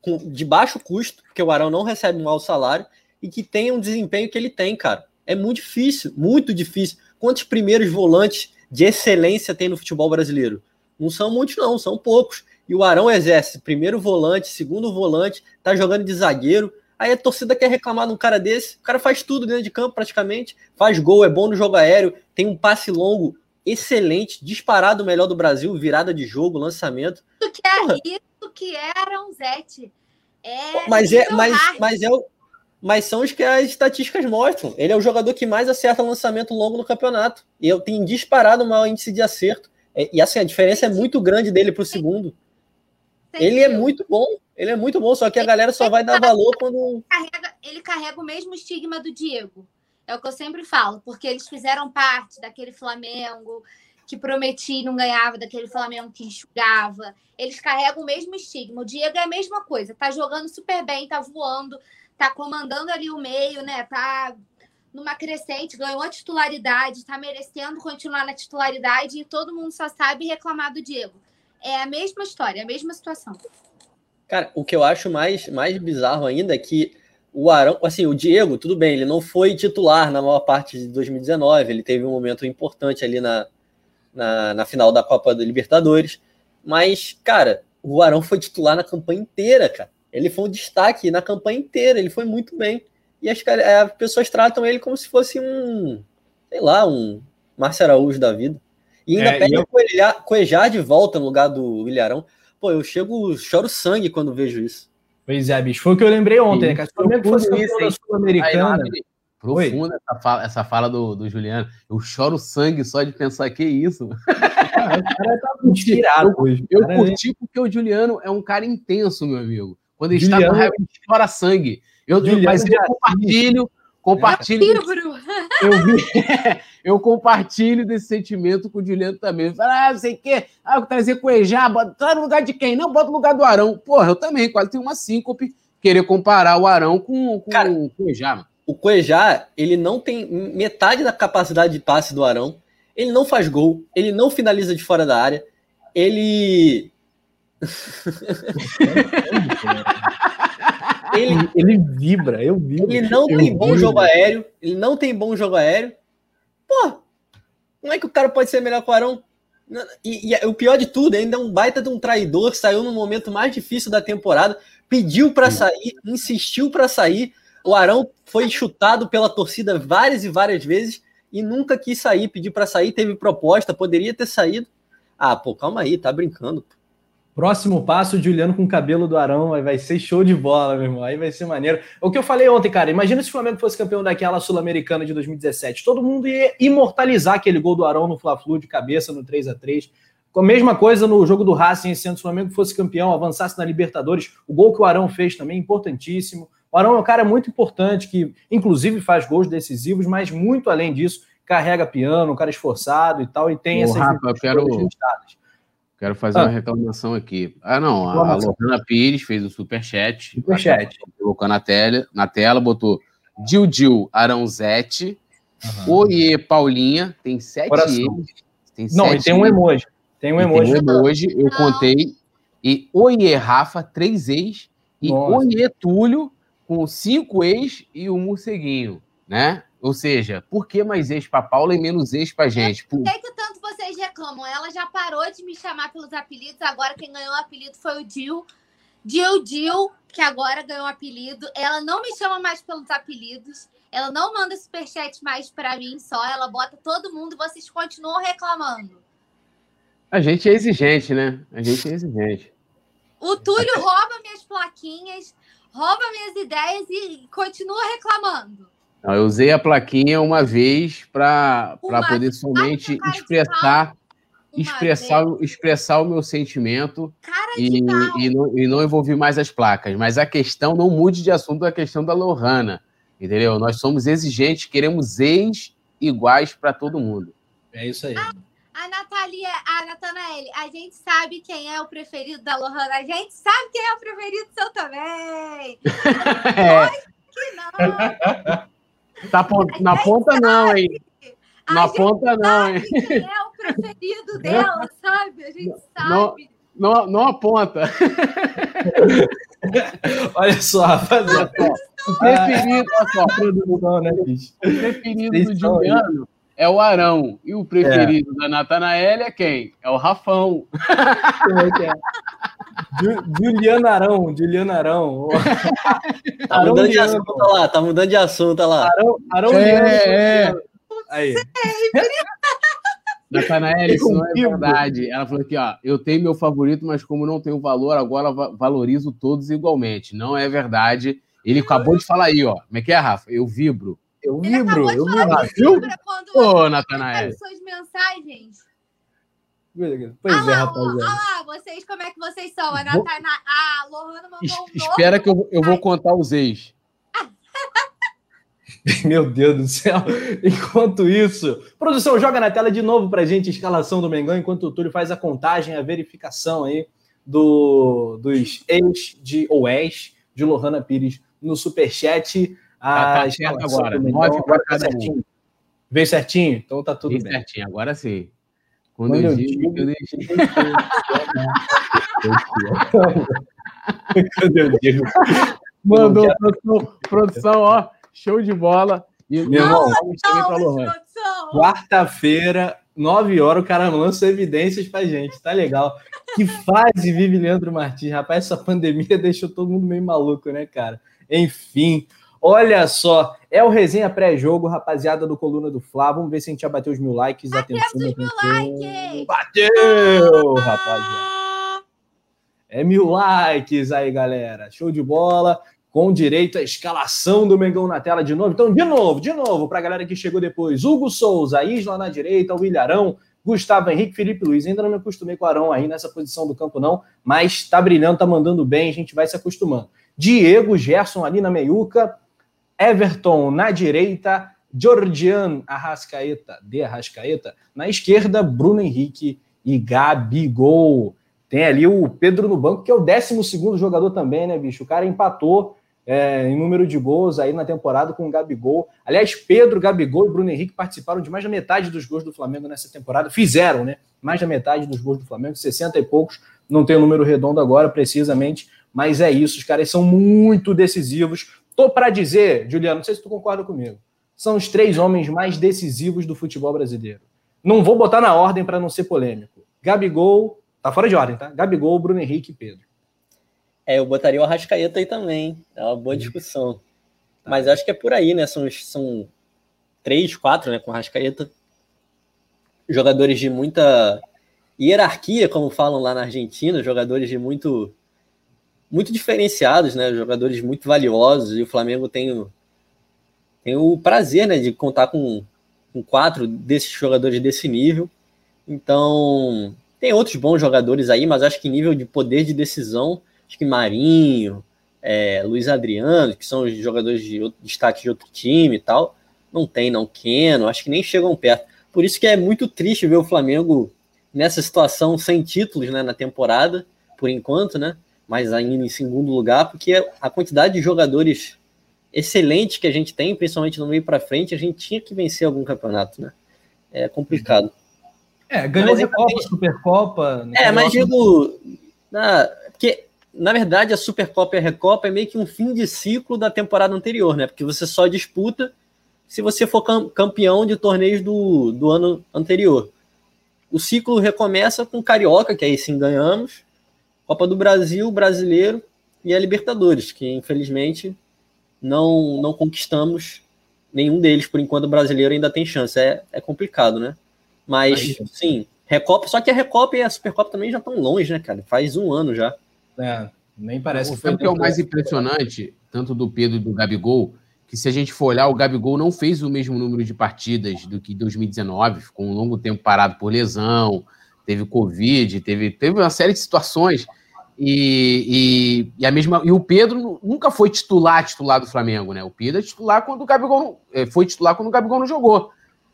C: com, de baixo custo, porque o Arão não recebe um alto salário, e que tenha um desempenho que ele tem, cara. É muito difícil, muito difícil. Quantos primeiros volantes de excelência tem no futebol brasileiro? Não são muitos, não, são poucos. E o Arão exerce primeiro volante, segundo volante, tá jogando de zagueiro. Aí a torcida quer reclamar de um cara desse. O cara faz tudo dentro de campo, praticamente. Faz gol, é bom no jogo aéreo, tem um passe longo excelente, disparado o melhor do Brasil, virada de jogo, lançamento.
B: Isso que é Porra. isso que é Aronzete.
C: É mas é, mas, mas é o, mas são os que as estatísticas mostram. Ele é o jogador que mais acerta lançamento longo no campeonato. E eu tenho disparado o maior índice de acerto. E assim, a diferença é muito grande dele para o segundo. Ele é muito bom. Ele é muito bom, só que a galera só vai dar valor quando.
B: Carrega, ele carrega o mesmo estigma do Diego. É o que eu sempre falo, porque eles fizeram parte daquele Flamengo que prometia e não ganhava, daquele Flamengo que enxugava. Eles carregam o mesmo estigma. O Diego é a mesma coisa, tá jogando super bem, tá voando, tá comandando ali o meio, né? Tá numa crescente, ganhou a titularidade, tá merecendo continuar na titularidade e todo mundo só sabe reclamar do Diego. É a mesma história, a mesma situação.
C: Cara, o que eu acho mais, mais bizarro ainda é que o Arão, assim, o Diego, tudo bem, ele não foi titular na maior parte de 2019, ele teve um momento importante ali na, na, na final da Copa da Libertadores, mas, cara, o Arão foi titular na campanha inteira, cara. Ele foi um destaque na campanha inteira, ele foi muito bem. E as, as pessoas tratam ele como se fosse um, sei lá, um Márcio Araújo da vida. E ainda é, pede eu... Coejar de volta no lugar do Ilharão. Pô, eu chego, choro sangue quando vejo isso.
A: Pois é, bicho. Foi o que eu lembrei ontem, né? Que se o fosse isso, sul-americana.
D: Profunda essa fala, essa fala do, do Juliano. Eu choro sangue só de pensar que isso. Ah, o cara tá inspirado eu, hoje. Eu cara, curti é... porque o Juliano é um cara intenso, meu amigo. Quando ele Juliano... está no raiva, ele chora sangue. Eu, Juliano mas eu compartilho, compartilho. Eu, vi, eu compartilho desse sentimento com o Juliano também. Fala, ah, não sei o quê, ah, eu trazer Cuejá, tá no lugar de quem? Não, bota no lugar do Arão. Porra, eu também, quase tenho uma síncope querer comparar o Arão com, com Cara, o Cuejá, mano.
C: O Cuejá, ele não tem metade da capacidade de passe do Arão, ele não faz gol, ele não finaliza de fora da área, ele.
A: ele, ele vibra, eu vibro.
C: Ele não tem vibro. bom jogo aéreo, ele não tem bom jogo aéreo. Pô, como é que o cara pode ser melhor que o Arão? E, e, o pior de tudo, ainda é um baita de um traidor, saiu no momento mais difícil da temporada, pediu para sair, insistiu para sair. O Arão foi chutado pela torcida várias e várias vezes e nunca quis sair, pediu para sair, teve proposta, poderia ter saído. Ah, pô, calma aí, tá brincando.
A: Próximo passo, Juliano com o cabelo do Arão, aí vai ser show de bola, meu irmão. Aí vai ser maneiro. O que eu falei ontem, cara, imagina se o Flamengo fosse campeão daquela Sul-Americana de 2017. Todo mundo ia imortalizar aquele gol do Arão no Fla-Flu de cabeça no 3 a 3 a mesma coisa no jogo do Racing esse ano, se o Flamengo fosse campeão, avançasse na Libertadores. O gol que o Arão fez também, importantíssimo. O Arão é um cara muito importante, que inclusive faz gols decisivos, mas muito além disso, carrega piano, um cara esforçado e tal, e tem
D: essas Rafa, eu quero, quero fazer ah. uma reclamação aqui. Ah, não, a, a Lorena Pires fez o superchat.
A: Superchat.
D: Colocou na tela, na tela botou Dil Dil Arãozete. Uhum. Oiê, Paulinha, tem sete
A: Tem não, sete e tem um emoji. Tem um emoji. Tem um
D: emoji, eu contei. E Oiê, Rafa, três ex. E Nossa. Oiê, Túlio, com cinco ex e o um morceguinho, né? Ou seja, por que mais ex para Paula e menos ex para gente?
B: Por que, que tanto vocês reclamam? Ela já parou de me chamar pelos apelidos, agora quem ganhou o apelido foi o Dil. Dil Dil, que agora ganhou o apelido. Ela não me chama mais pelos apelidos. Ela não manda superchat mais para mim só. Ela bota todo mundo e vocês continuam reclamando.
D: A gente é exigente, né? A gente é exigente.
B: O Túlio rouba minhas plaquinhas, rouba minhas ideias e continua reclamando.
D: Não, eu usei a plaquinha uma vez para poder somente expressar expressar, expressar o meu sentimento e, e, não, e não envolver mais as placas. Mas a questão não mude de assunto a questão da Lohana, entendeu? Nós somos exigentes, queremos ex iguais para todo mundo.
A: É isso aí.
B: A, a Natalia, a Natanael, a gente sabe quem é o preferido da Lohana, a gente sabe quem é o preferido seu também. é. que não.
D: Tá na ponta não, hein? Na ponta não, hein?
B: Quem é o preferido dela, sabe? A gente sabe.
D: Não, não, não aponta.
A: olha só, rapaziada.
D: O preferido, olha só, produção, né, bicho? O preferido do Juliano é o Arão. E o preferido é. da Natanael é quem? É o Rafão.
A: É, é. Juliano Arão, Juliano Arão.
C: tá Arão mudando de assunto lá, tá mudando de assunto lá. Arão,
A: Arão é, é. Aí.
D: Natanael, isso não é verdade. Ela falou aqui, ó, eu tenho meu favorito, mas como não tenho valor, agora valorizo todos igualmente. Não é verdade. Ele acabou de falar aí, ó. Como é que é, Rafa? Eu vibro.
A: Eu vibro, eu
B: vibro.
D: Ô, Natanael.
B: suas mensagens.
A: Pois ah, é, rapaziada.
B: Olha lá, vocês, como é que vocês são? A, Natana... a Lohana mandou es um
D: Espera que eu, eu vou contar os ex.
A: Meu Deus do céu. Enquanto isso, produção, joga na tela de novo pra gente a escalação do Mengão, enquanto o Túlio faz a contagem, a verificação aí do, dos ex de, ou ex de Lohana Pires no Superchat.
D: Tá, tá agora, nove
A: para cada um. Veio certinho? Então tá tudo Veio bem.
D: certinho, agora sim. Quando, Quando eu, digo, digo, eu deixei. Quando eu digo. Mandou produção, produção, ó, show de bola.
A: E, meu irmão, quarta-feira, nove horas, o cara lança evidências pra gente, tá legal. Que fase vive Leandro Martins, rapaz, essa pandemia deixou todo mundo meio maluco, né, cara? Enfim, Olha só, é o resenha pré-jogo, rapaziada do Coluna do Fla. Vamos ver se a gente já bateu os mil likes.
B: Bateu os mil likes!
A: Bateu, rapaziada! É mil likes aí, galera. Show de bola. Com direito à escalação do Mengão na tela de novo. Então, de novo, de novo, para a galera que chegou depois. Hugo Souza, Isla na direita, o Ilharão, Gustavo Henrique, Felipe Luiz. Ainda não me acostumei com o Arão aí nessa posição do campo, não. Mas tá brilhando, tá mandando bem, a gente vai se acostumando. Diego, Gerson ali na meiuca. Everton na direita, Georgian Arrascaeta, de Arrascaeta, na esquerda, Bruno Henrique e Gabigol. Tem ali o Pedro no banco, que é o 12 jogador também, né, bicho? O cara empatou é, em número de gols aí na temporada com o Gabigol. Aliás, Pedro, Gabigol e Bruno Henrique participaram de mais da metade dos gols do Flamengo nessa temporada. Fizeram, né? Mais da metade dos gols do Flamengo, 60 e poucos. Não tem o número redondo agora, precisamente, mas é isso. Os caras são muito decisivos. Tô para dizer, Juliano, não sei se tu concorda comigo. São os três homens mais decisivos do futebol brasileiro. Não vou botar na ordem para não ser polêmico. Gabigol, tá fora de ordem, tá? Gabigol, Bruno Henrique e Pedro.
C: É, eu botaria o Arrascaeta aí também. É uma boa discussão. Tá. Mas acho que é por aí, né? São, são três, quatro, né? Com o Arrascaeta. Jogadores de muita hierarquia, como falam lá na Argentina, jogadores de muito muito diferenciados, né? Jogadores muito valiosos, e o Flamengo tem, tem o prazer né, de contar com, com quatro desses jogadores desse nível. Então, tem outros bons jogadores aí, mas acho que nível de poder de decisão acho que Marinho, é, Luiz Adriano, que são jogadores de outro, destaque de outro time e tal, não tem, não. Keno, acho que nem chegam perto. Por isso que é muito triste ver o Flamengo nessa situação sem títulos né, na temporada, por enquanto, né? Mas ainda em segundo lugar, porque a quantidade de jogadores excelentes que a gente tem, principalmente no meio para frente, a gente tinha que vencer algum campeonato, né? É complicado.
A: É, ganhou a Copa, Supercopa.
C: É, mas digo, na, porque na verdade, a Supercopa e a Recopa é meio que um fim de ciclo da temporada anterior, né? Porque você só disputa se você for campeão de torneios do, do ano anterior. O ciclo recomeça com Carioca, que aí sim ganhamos, Copa do Brasil, Brasileiro e a Libertadores, que infelizmente não, não conquistamos nenhum deles, por enquanto o brasileiro ainda tem chance. É, é complicado, né? Mas, aí. sim, Recopa, só que a Recopa e a Supercopa também já estão longe, né, cara? Faz um ano já.
A: É, nem parece
D: o que foi. que é o mais impressionante, tanto do Pedro e do Gabigol, que se a gente for olhar, o Gabigol não fez o mesmo número de partidas do que 2019, ficou um longo tempo parado por lesão, teve Covid, teve, teve uma série de situações. E, e, e, a mesma e o Pedro nunca foi titular titular do Flamengo, né? O Pedro é titular quando o Gabigol é, foi titular quando o Gabigol não jogou,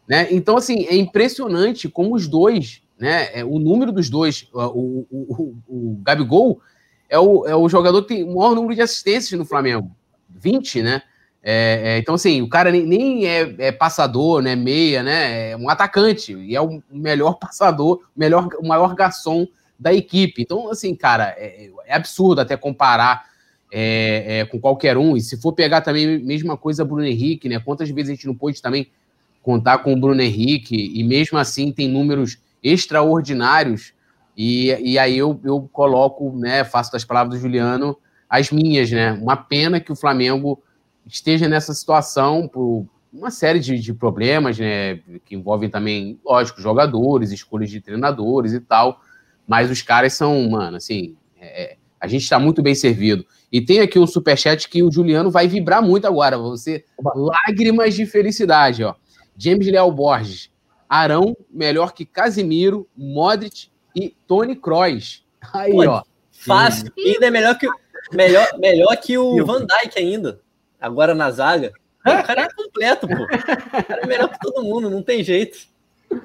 D: né? Então assim é impressionante como os dois, né? É, o número dos dois, o, o, o, o Gabigol é o, é o jogador que tem o maior número de assistências no Flamengo. 20, né? É, é, então, assim, o cara nem, nem é, é, passador, né? Meia, né? É um atacante. E é o melhor passador, melhor, o maior garçom da equipe. Então, assim, cara, é, é absurdo até comparar é, é, com qualquer um. E se for pegar também, mesma coisa, Bruno Henrique, né? Quantas vezes a gente não pôde também contar com o Bruno Henrique, e mesmo assim tem números extraordinários e, e aí eu, eu coloco, né, faço das palavras do Juliano as minhas, né? Uma pena que o Flamengo esteja nessa situação por uma série de, de problemas, né? Que envolvem também, lógico, jogadores, escolhas de treinadores e tal. Mas os caras são, mano, assim, é, a gente está muito bem servido. E tem aqui um superchat que o Juliano vai vibrar muito agora. Você lágrimas de felicidade, ó. James Leal Borges. Arão melhor que Casimiro, Modric e Tony Kroos. Aí, Pô, ó.
C: Fácil. E ainda é melhor que, melhor, melhor que o Van Dijk ainda. Agora na zaga. O cara é completo, pô. O cara é melhor que todo mundo, não tem jeito.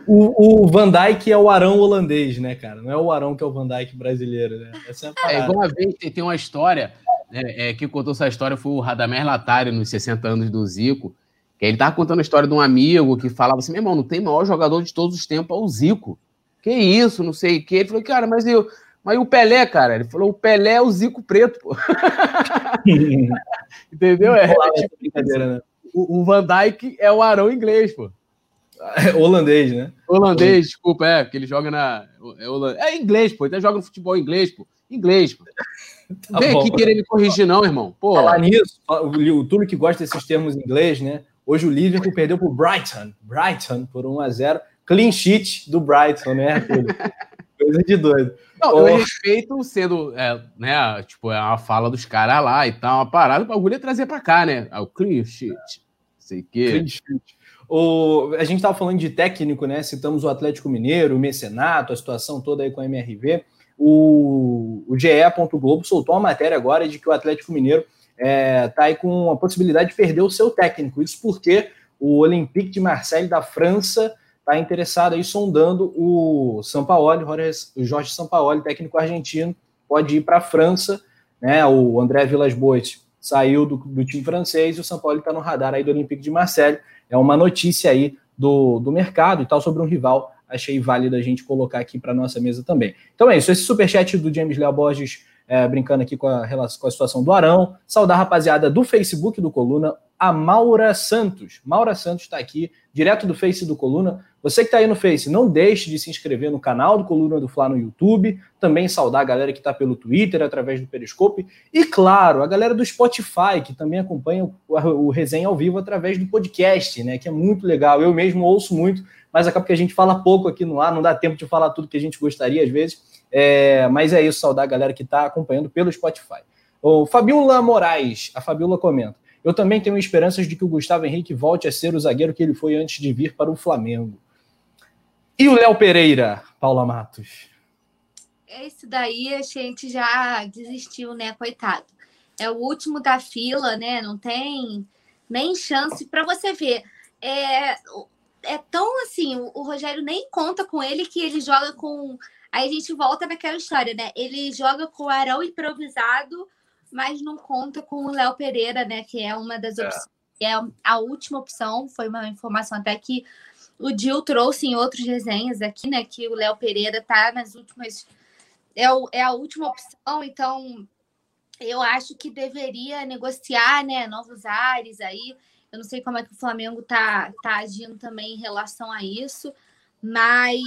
A: O, o Van Dijk é o Arão holandês, né, cara? Não é o Arão que é o Van Dijk brasileiro, né? Essa
D: é, é igual uma vez tem uma história, né, é, que contou essa história foi o Radamés Latari, nos 60 anos do Zico, que ele tava contando a história de um amigo que falava assim, meu irmão, não tem maior jogador de todos os tempos, é o Zico que isso, não sei o quê. Ele falou, cara, mas eu. Mas o Pelé, cara? Ele falou, o Pelé é o Zico Preto, pô. Entendeu? É, é tipo, brincadeira, né? O, o Van Dyke é o Arão inglês, pô.
A: É holandês, né?
D: Holandês, desculpa, é, porque ele joga na. É, holandês. é inglês, pô. Ele joga no futebol inglês, pô. Inglês, pô. Tá Vem bom, aqui querer me corrigir, não, irmão. Pô.
A: Falar nisso, o Túlio que gosta desses termos em inglês, né? Hoje o Liverpool perdeu pro Brighton. Brighton por 1 a 0 clean sheet do Brighton, né, Coisa de doido.
D: Não, oh. eu respeito sendo, é, né, tipo, é uma fala dos caras lá e tal, uma parada, o bagulho é trazer pra cá, né? Ah, o clean sheet, sei que. Clean sheet.
A: O, a gente estava falando de técnico, né? Citamos o Atlético Mineiro, o Mecenato, a situação toda aí com a MRV. O, o GE. Globo soltou uma matéria agora de que o Atlético Mineiro é, tá aí com a possibilidade de perder o seu técnico. Isso porque o Olympique de Marseille da França está interessado aí sondando o Sampaoli, o Jorge Sampaoli, técnico argentino, pode ir para a França, né? O André Villas-Boas saiu do, do, time francês e o Sampaoli está no radar aí do Olympique de Marseille. É uma notícia aí do, do mercado e tal sobre um rival. Achei válido a gente colocar aqui para nossa mesa também. Então é isso. Esse superchat do James Léo Borges é, brincando aqui com a, com a situação do Arão. Saudar a rapaziada do Facebook do Coluna, a Maura Santos. Maura Santos está aqui, direto do Face do Coluna. Você que está aí no Face, não deixe de se inscrever no canal do Coluna do Fla no YouTube. Também saudar a galera que está pelo Twitter, através do Periscope. E, claro, a galera do Spotify, que também acompanha o, o resenha ao vivo através do podcast, né? Que é muito legal. Eu mesmo ouço muito, mas acaba que a gente fala pouco aqui no ar, não dá tempo de falar tudo que a gente gostaria às vezes. É, mas é isso, saudar a galera que está acompanhando pelo Spotify. O Fabiola Moraes, a Fabiola comenta. Eu também tenho esperanças de que o Gustavo Henrique volte a ser o zagueiro que ele foi antes de vir para o Flamengo. E o Léo Pereira, Paula Matos?
B: Esse daí a gente já desistiu, né, coitado. É o último da fila, né? Não tem nem chance para você ver. É, é tão assim, o Rogério nem conta com ele que ele joga com Aí a gente volta naquela história, né? Ele joga com o Arão improvisado, mas não conta com o Léo Pereira, né? Que é uma das é. opções, é a última opção. Foi uma informação até que o Dil trouxe em outros resenhas aqui, né? Que o Léo Pereira tá nas últimas. É, o, é a última opção, então eu acho que deveria negociar, né? Novos ares aí. Eu não sei como é que o Flamengo tá, tá agindo também em relação a isso, mas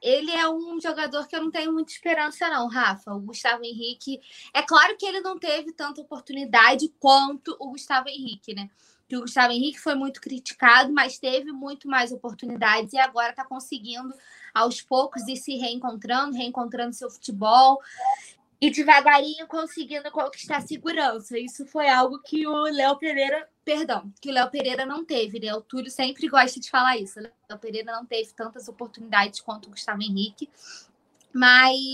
B: ele é um jogador que eu não tenho muita esperança, não, Rafa. O Gustavo Henrique. É claro que ele não teve tanta oportunidade quanto o Gustavo Henrique, né? Que o Gustavo Henrique foi muito criticado, mas teve muito mais oportunidades e agora está conseguindo, aos poucos, ir se reencontrando, reencontrando seu futebol e devagarinho conseguindo conquistar segurança. Isso foi algo que o Léo Pereira, perdão, que o Léo Pereira não teve, né? O Túlio sempre gosta de falar isso. O Léo Pereira não teve tantas oportunidades quanto o Gustavo Henrique, mas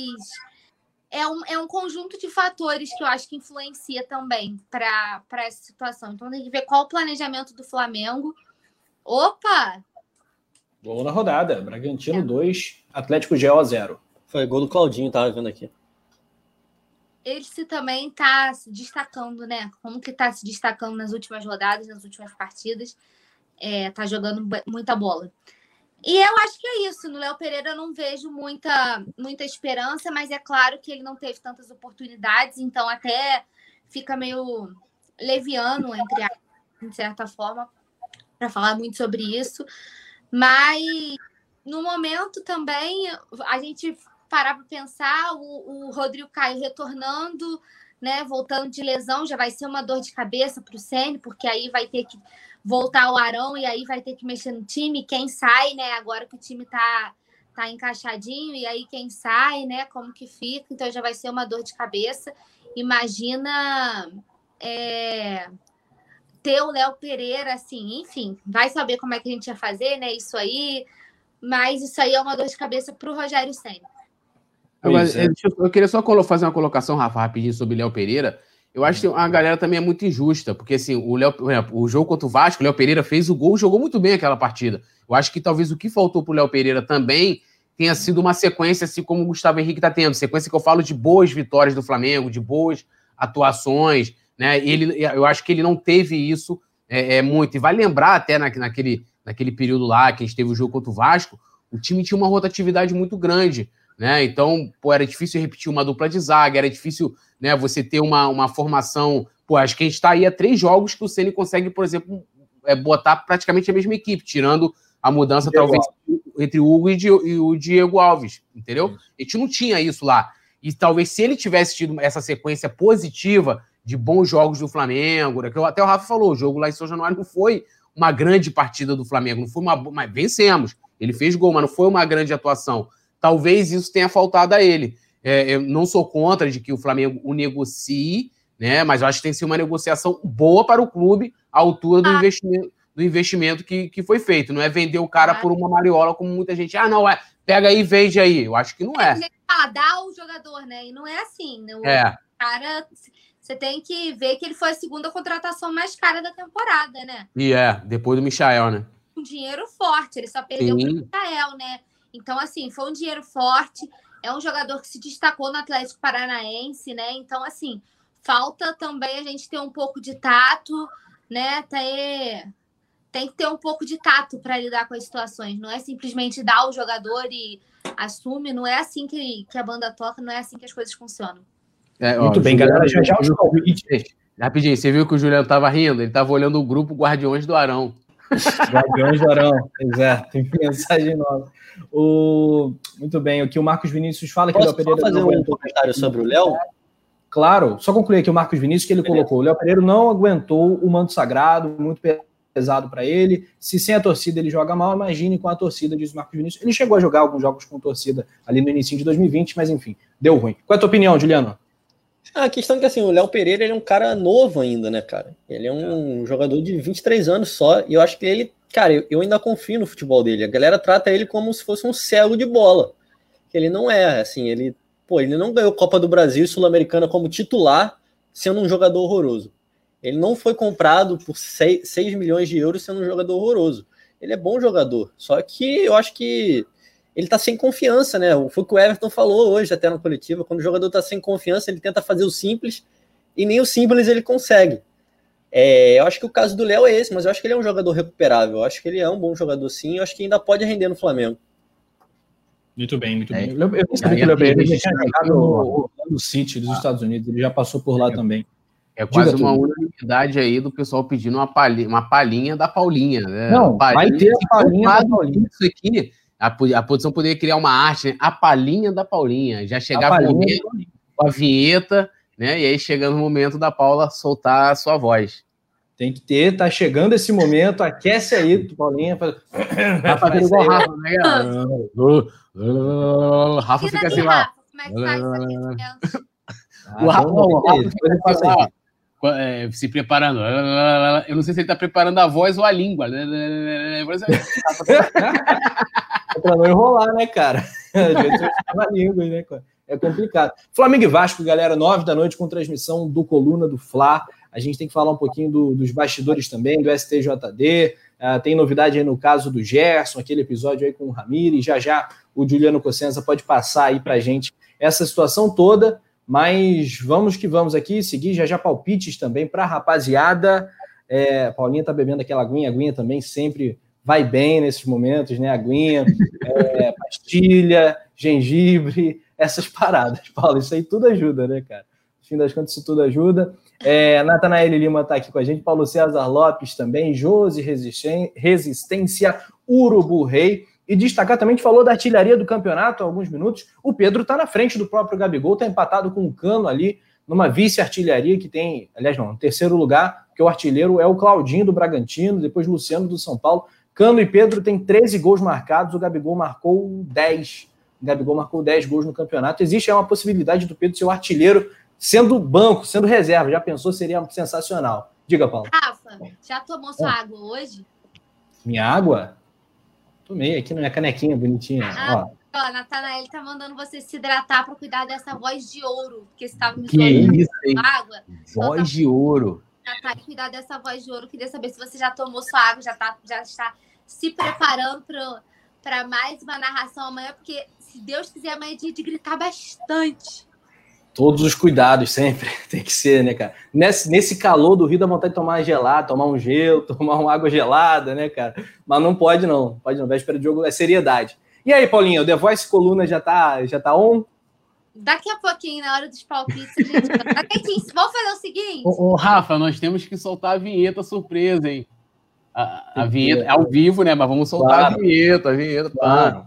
B: é um, é um conjunto de fatores que eu acho que influencia também para essa situação. Então tem que ver qual o planejamento do Flamengo. Opa!
A: Gol na rodada. Bragantino 2, é. Atlético GO 0.
C: Foi gol do Claudinho, tava vendo aqui
B: ele se também está se destacando, né? Como que está se destacando nas últimas rodadas, nas últimas partidas. Está é, jogando muita bola. E eu acho que é isso. No Léo Pereira eu não vejo muita, muita esperança, mas é claro que ele não teve tantas oportunidades, então até fica meio leviano, entre aspas, de certa forma, para falar muito sobre isso. Mas no momento também a gente parar para pensar, o, o Rodrigo Caio retornando, né, voltando de lesão, já vai ser uma dor de cabeça para o Ceni, porque aí vai ter que voltar o Arão e aí vai ter que mexer no time. Quem sai, né? Agora que o time tá tá encaixadinho e aí quem sai, né? Como que fica? Então já vai ser uma dor de cabeça. Imagina é, ter o Léo Pereira, assim, enfim, vai saber como é que a gente ia fazer, né? Isso aí, mas isso aí é uma dor de cabeça para o Rogério Senna.
D: Agora, é. eu, queria só fazer uma colocação, Rafa, rapidinho sobre o Léo Pereira. Eu acho que a galera também é muito injusta, porque assim, o, Léo, o jogo contra o Vasco, o Léo Pereira fez o gol, jogou muito bem aquela partida. Eu acho que talvez o que faltou para o Léo Pereira também tenha sido uma sequência, assim como o Gustavo Henrique está tendo. Sequência que eu falo de boas vitórias do Flamengo, de boas atuações, né? Ele, eu acho que ele não teve isso é, é muito. E vai lembrar até na, naquele, naquele período lá que a gente teve o jogo contra o Vasco, o time tinha uma rotatividade muito grande né? Então, pô, era difícil repetir uma dupla de zaga, era difícil, né, você ter uma, uma formação. Pô, acho que a gente está aí a três jogos que o Ceni consegue, por exemplo, é, botar praticamente a mesma equipe, tirando a mudança, talvez, entre o Hugo e, o Diego Alves, entendeu? A gente não tinha isso lá. E talvez se ele tivesse tido essa sequência positiva de bons jogos do Flamengo, né, que até o Rafa falou, o jogo lá em São Januário não foi uma grande partida do Flamengo, não foi uma. Mas vencemos. Ele fez gol, mas não foi uma grande atuação talvez isso tenha faltado a ele. É, eu não sou contra de que o Flamengo o negocie, né? Mas eu acho que tem que ser uma negociação boa para o clube à altura do ah. investimento, do investimento que, que foi feito. Não é vender o cara ah. por uma mariola, como muita gente. Ah, não, é. Pega aí e vende aí. Eu acho que não é.
B: Ah, dá o jogador, né? E não é assim. Né? O
D: é.
B: cara você tem que ver que ele foi a segunda contratação mais cara da temporada, né?
D: E é, depois do Michael, né?
B: Um dinheiro forte, ele só perdeu para o Michael, né? Então, assim, foi um dinheiro forte. É um jogador que se destacou no Atlético Paranaense, né? Então, assim, falta também a gente ter um pouco de tato, né? Ter... Tem que ter um pouco de tato para lidar com as situações. Não é simplesmente dar o jogador e assume. Não é assim que, que a banda toca, não é assim que as coisas funcionam.
A: É, ó, Muito bem, Juliano, galera. Já já os
D: palpites. Rapidinho, você viu que o Juliano estava rindo? Ele estava olhando o grupo Guardiões do Arão.
A: Guardiões do Arão, exato. Tem mensagem nova. O... Muito bem, o que o Marcos Vinícius fala
C: Posso que o Léo Pereira. fazer um comentário sobre o Léo?
A: Claro, só concluir aqui o Marcos Vinícius que ele Beleza. colocou. O Léo Pereira não aguentou o manto sagrado, muito pesado para ele. Se sem a torcida ele joga mal, imagine com a torcida, diz o Marcos Vinícius. Ele chegou a jogar alguns jogos com torcida ali no início de 2020, mas enfim, deu ruim. Qual é a tua opinião, Juliano?
C: A questão é que assim, o Léo Pereira ele é um cara novo ainda, né, cara? Ele é um é. jogador de 23 anos só, e eu acho que ele, cara, eu, ainda confio no futebol dele. A galera trata ele como se fosse um cego de bola. Ele não é, assim, ele, pô, ele não ganhou Copa do Brasil e Sul-Americana como titular, sendo um jogador horroroso. Ele não foi comprado por 6, 6 milhões de euros sendo um jogador horroroso. Ele é bom jogador, só que eu acho que ele tá sem confiança, né? Foi o que o Everton falou hoje até na coletiva. Quando o jogador tá sem confiança, ele tenta fazer o simples e nem o simples ele consegue. É, eu acho que o caso do Léo é esse, mas eu acho que ele é um jogador recuperável. Eu acho que ele é um bom jogador sim. Eu acho que ainda pode render no Flamengo.
A: Muito bem, muito é, bem. Eu, eu sabia que o Léo Pereira já tinha jogado no City dos ah, Estados Unidos. Ele já passou por lá é, também.
D: É quase Diga uma tudo. unanimidade aí do pessoal pedindo uma palhinha, uma palhinha da Paulinha. Né?
A: Não,
D: palhinha,
A: vai ter a palhinha da Paulinha.
D: Isso aqui a, a produção poderia criar uma arte, né? a palhinha da Paulinha, já chegar com a vinheta, né? E aí chegando o momento da Paula soltar a sua voz.
A: Tem que ter, tá chegando esse momento, aquece aí, Paulinha. Faz...
D: Tá fazendo igual Rafa, né? Rafa fica assim lá. Como é que faz isso O Rafa, o Rafa fica assim, lá, é, se preparando. Eu não sei se ele está preparando a voz ou a língua.
A: para não enrolar, né, cara? Às vezes na língua, né, cara? É complicado. Flamengo e Vasco, galera, nove da noite com transmissão do Coluna do Fla. A gente tem que falar um pouquinho do, dos bastidores também, do STJD. Uh, ah, tem novidade aí no caso do Gerson, aquele episódio aí com o Ramires. Já já o Juliano Cossenza pode passar aí pra gente essa situação toda. Mas vamos que vamos aqui, seguir já já palpites também para rapaziada. É, Paulinha tá bebendo aquela aguinha, aguinha também sempre vai bem nesses momentos, né? Aguinha, é, pastilha, gengibre, essas paradas, Paulo. Isso aí tudo ajuda, né, cara? No fim das contas, isso tudo ajuda. É, Natanael Lima está aqui com a gente, Paulo César Lopes também, Josi Resistência, Urubu Rei. E destacar também, a gente falou da artilharia do campeonato há alguns minutos. O Pedro está na frente do próprio Gabigol, está empatado com o Cano ali, numa vice-artilharia que tem, aliás, não, no terceiro lugar, que o artilheiro é o Claudinho do Bragantino, depois Luciano do São Paulo. Cano e Pedro têm 13 gols marcados, o Gabigol marcou 10. Gabigol marcou 10 gols no campeonato. Existe uma possibilidade do Pedro ser o artilheiro sendo banco, sendo reserva. Já pensou? Seria sensacional. Diga, Paulo.
B: Rafa, já tomou sua é. água hoje?
A: Minha água? Tomei aqui na minha canequinha bonitinha. Ah, ó.
B: Ó, a Natanael tá mandando você se hidratar para cuidar dessa voz de ouro, porque você estava me
D: que isso, água. Voz então, de ouro.
B: Natália, tá, cuidar dessa voz de ouro. Queria saber se você já tomou sua água, já, tá, já está se preparando para mais uma narração amanhã, porque se Deus quiser, amanhã é dia de gritar bastante.
A: Todos os cuidados sempre, tem que ser, né, cara? Nesse, nesse calor do Rio, dá vontade de tomar gelado, tomar um gelo, tomar uma água gelada, né, cara? Mas não pode, não. Pode não. Véspera de jogo é seriedade. E aí, Paulinho, o The Voice Coluna já tá, já tá on?
B: Daqui a pouquinho, na hora dos palpites, gente. Vamos fazer o seguinte.
D: Ô, ô, Rafa, nós temos que soltar a vinheta surpresa, hein? A, a vinheta é ao vivo, né? Mas vamos soltar claro. a vinheta, a vinheta.
A: Claro.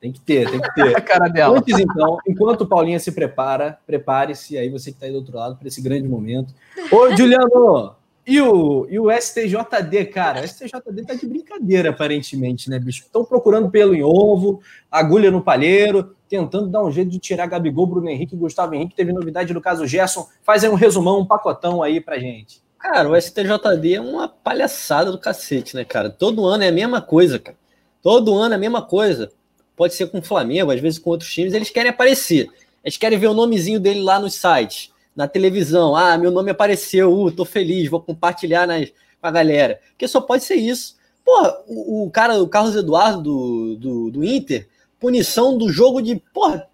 A: Tem que ter, tem que ter. a cara dela. Antes, então, enquanto o Paulinha se prepara, prepare-se aí, você que está aí do outro lado, para esse grande momento. Ô, Juliano! E o, e o STJD, cara? O STJD tá de brincadeira, aparentemente, né, bicho? Estão procurando pelo em ovo, agulha no palheiro, tentando dar um jeito de tirar Gabigol, Bruno Henrique, Gustavo Henrique. Teve novidade do caso Gerson. Faz aí um resumão, um pacotão aí pra gente.
C: Cara, o STJD é uma palhaçada do cacete, né, cara? Todo ano é a mesma coisa, cara. Todo ano é a mesma coisa. Pode ser com o Flamengo, às vezes com outros times. Eles querem aparecer. Eles querem ver o nomezinho dele lá nos sites. na televisão. Ah, meu nome apareceu, uh, tô feliz, vou compartilhar nas, com a galera. Porque só pode ser isso. Porra, o, o cara, o Carlos Eduardo do, do, do, Inter, punição do jogo de, porra,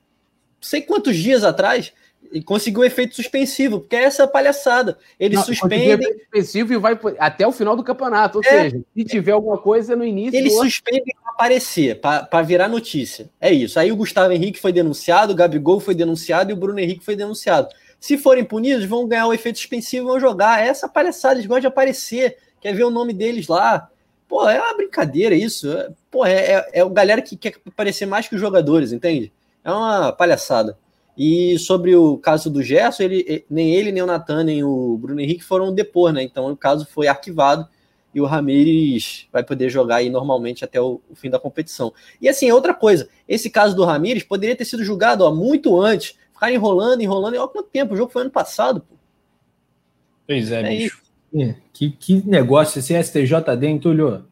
C: sei quantos dias atrás, e conseguiu efeito suspensivo, porque é essa palhaçada. Eles Não, suspendem.
D: suspensivo e vai até o final do campeonato. Ou é, seja, se tiver alguma coisa no início.
C: Eles suspendem para aparecer, para virar notícia. É isso. Aí o Gustavo Henrique foi denunciado, o Gabigol foi denunciado e o Bruno Henrique foi denunciado. Se forem punidos, vão ganhar o efeito suspensivo e vão jogar. É essa palhaçada, eles gostam de aparecer. Quer ver o nome deles lá. Pô, é uma brincadeira isso. Pô, é, é, é o galera que quer aparecer mais que os jogadores, entende? É uma palhaçada. E sobre o caso do Gerson, ele, nem ele, nem o Natan, nem o Bruno Henrique foram depor, né? Então o caso foi arquivado e o Ramires vai poder jogar aí normalmente até o, o, fim da competição. E assim, outra coisa, esse caso do Ramires poderia ter sido julgado ó, muito antes, ficar enrolando, enrolando, e olha quanto tempo, o jogo foi ano passado, pô.
A: Pois é, é bicho. Que, que negócio esse STJD, hein, Túlio?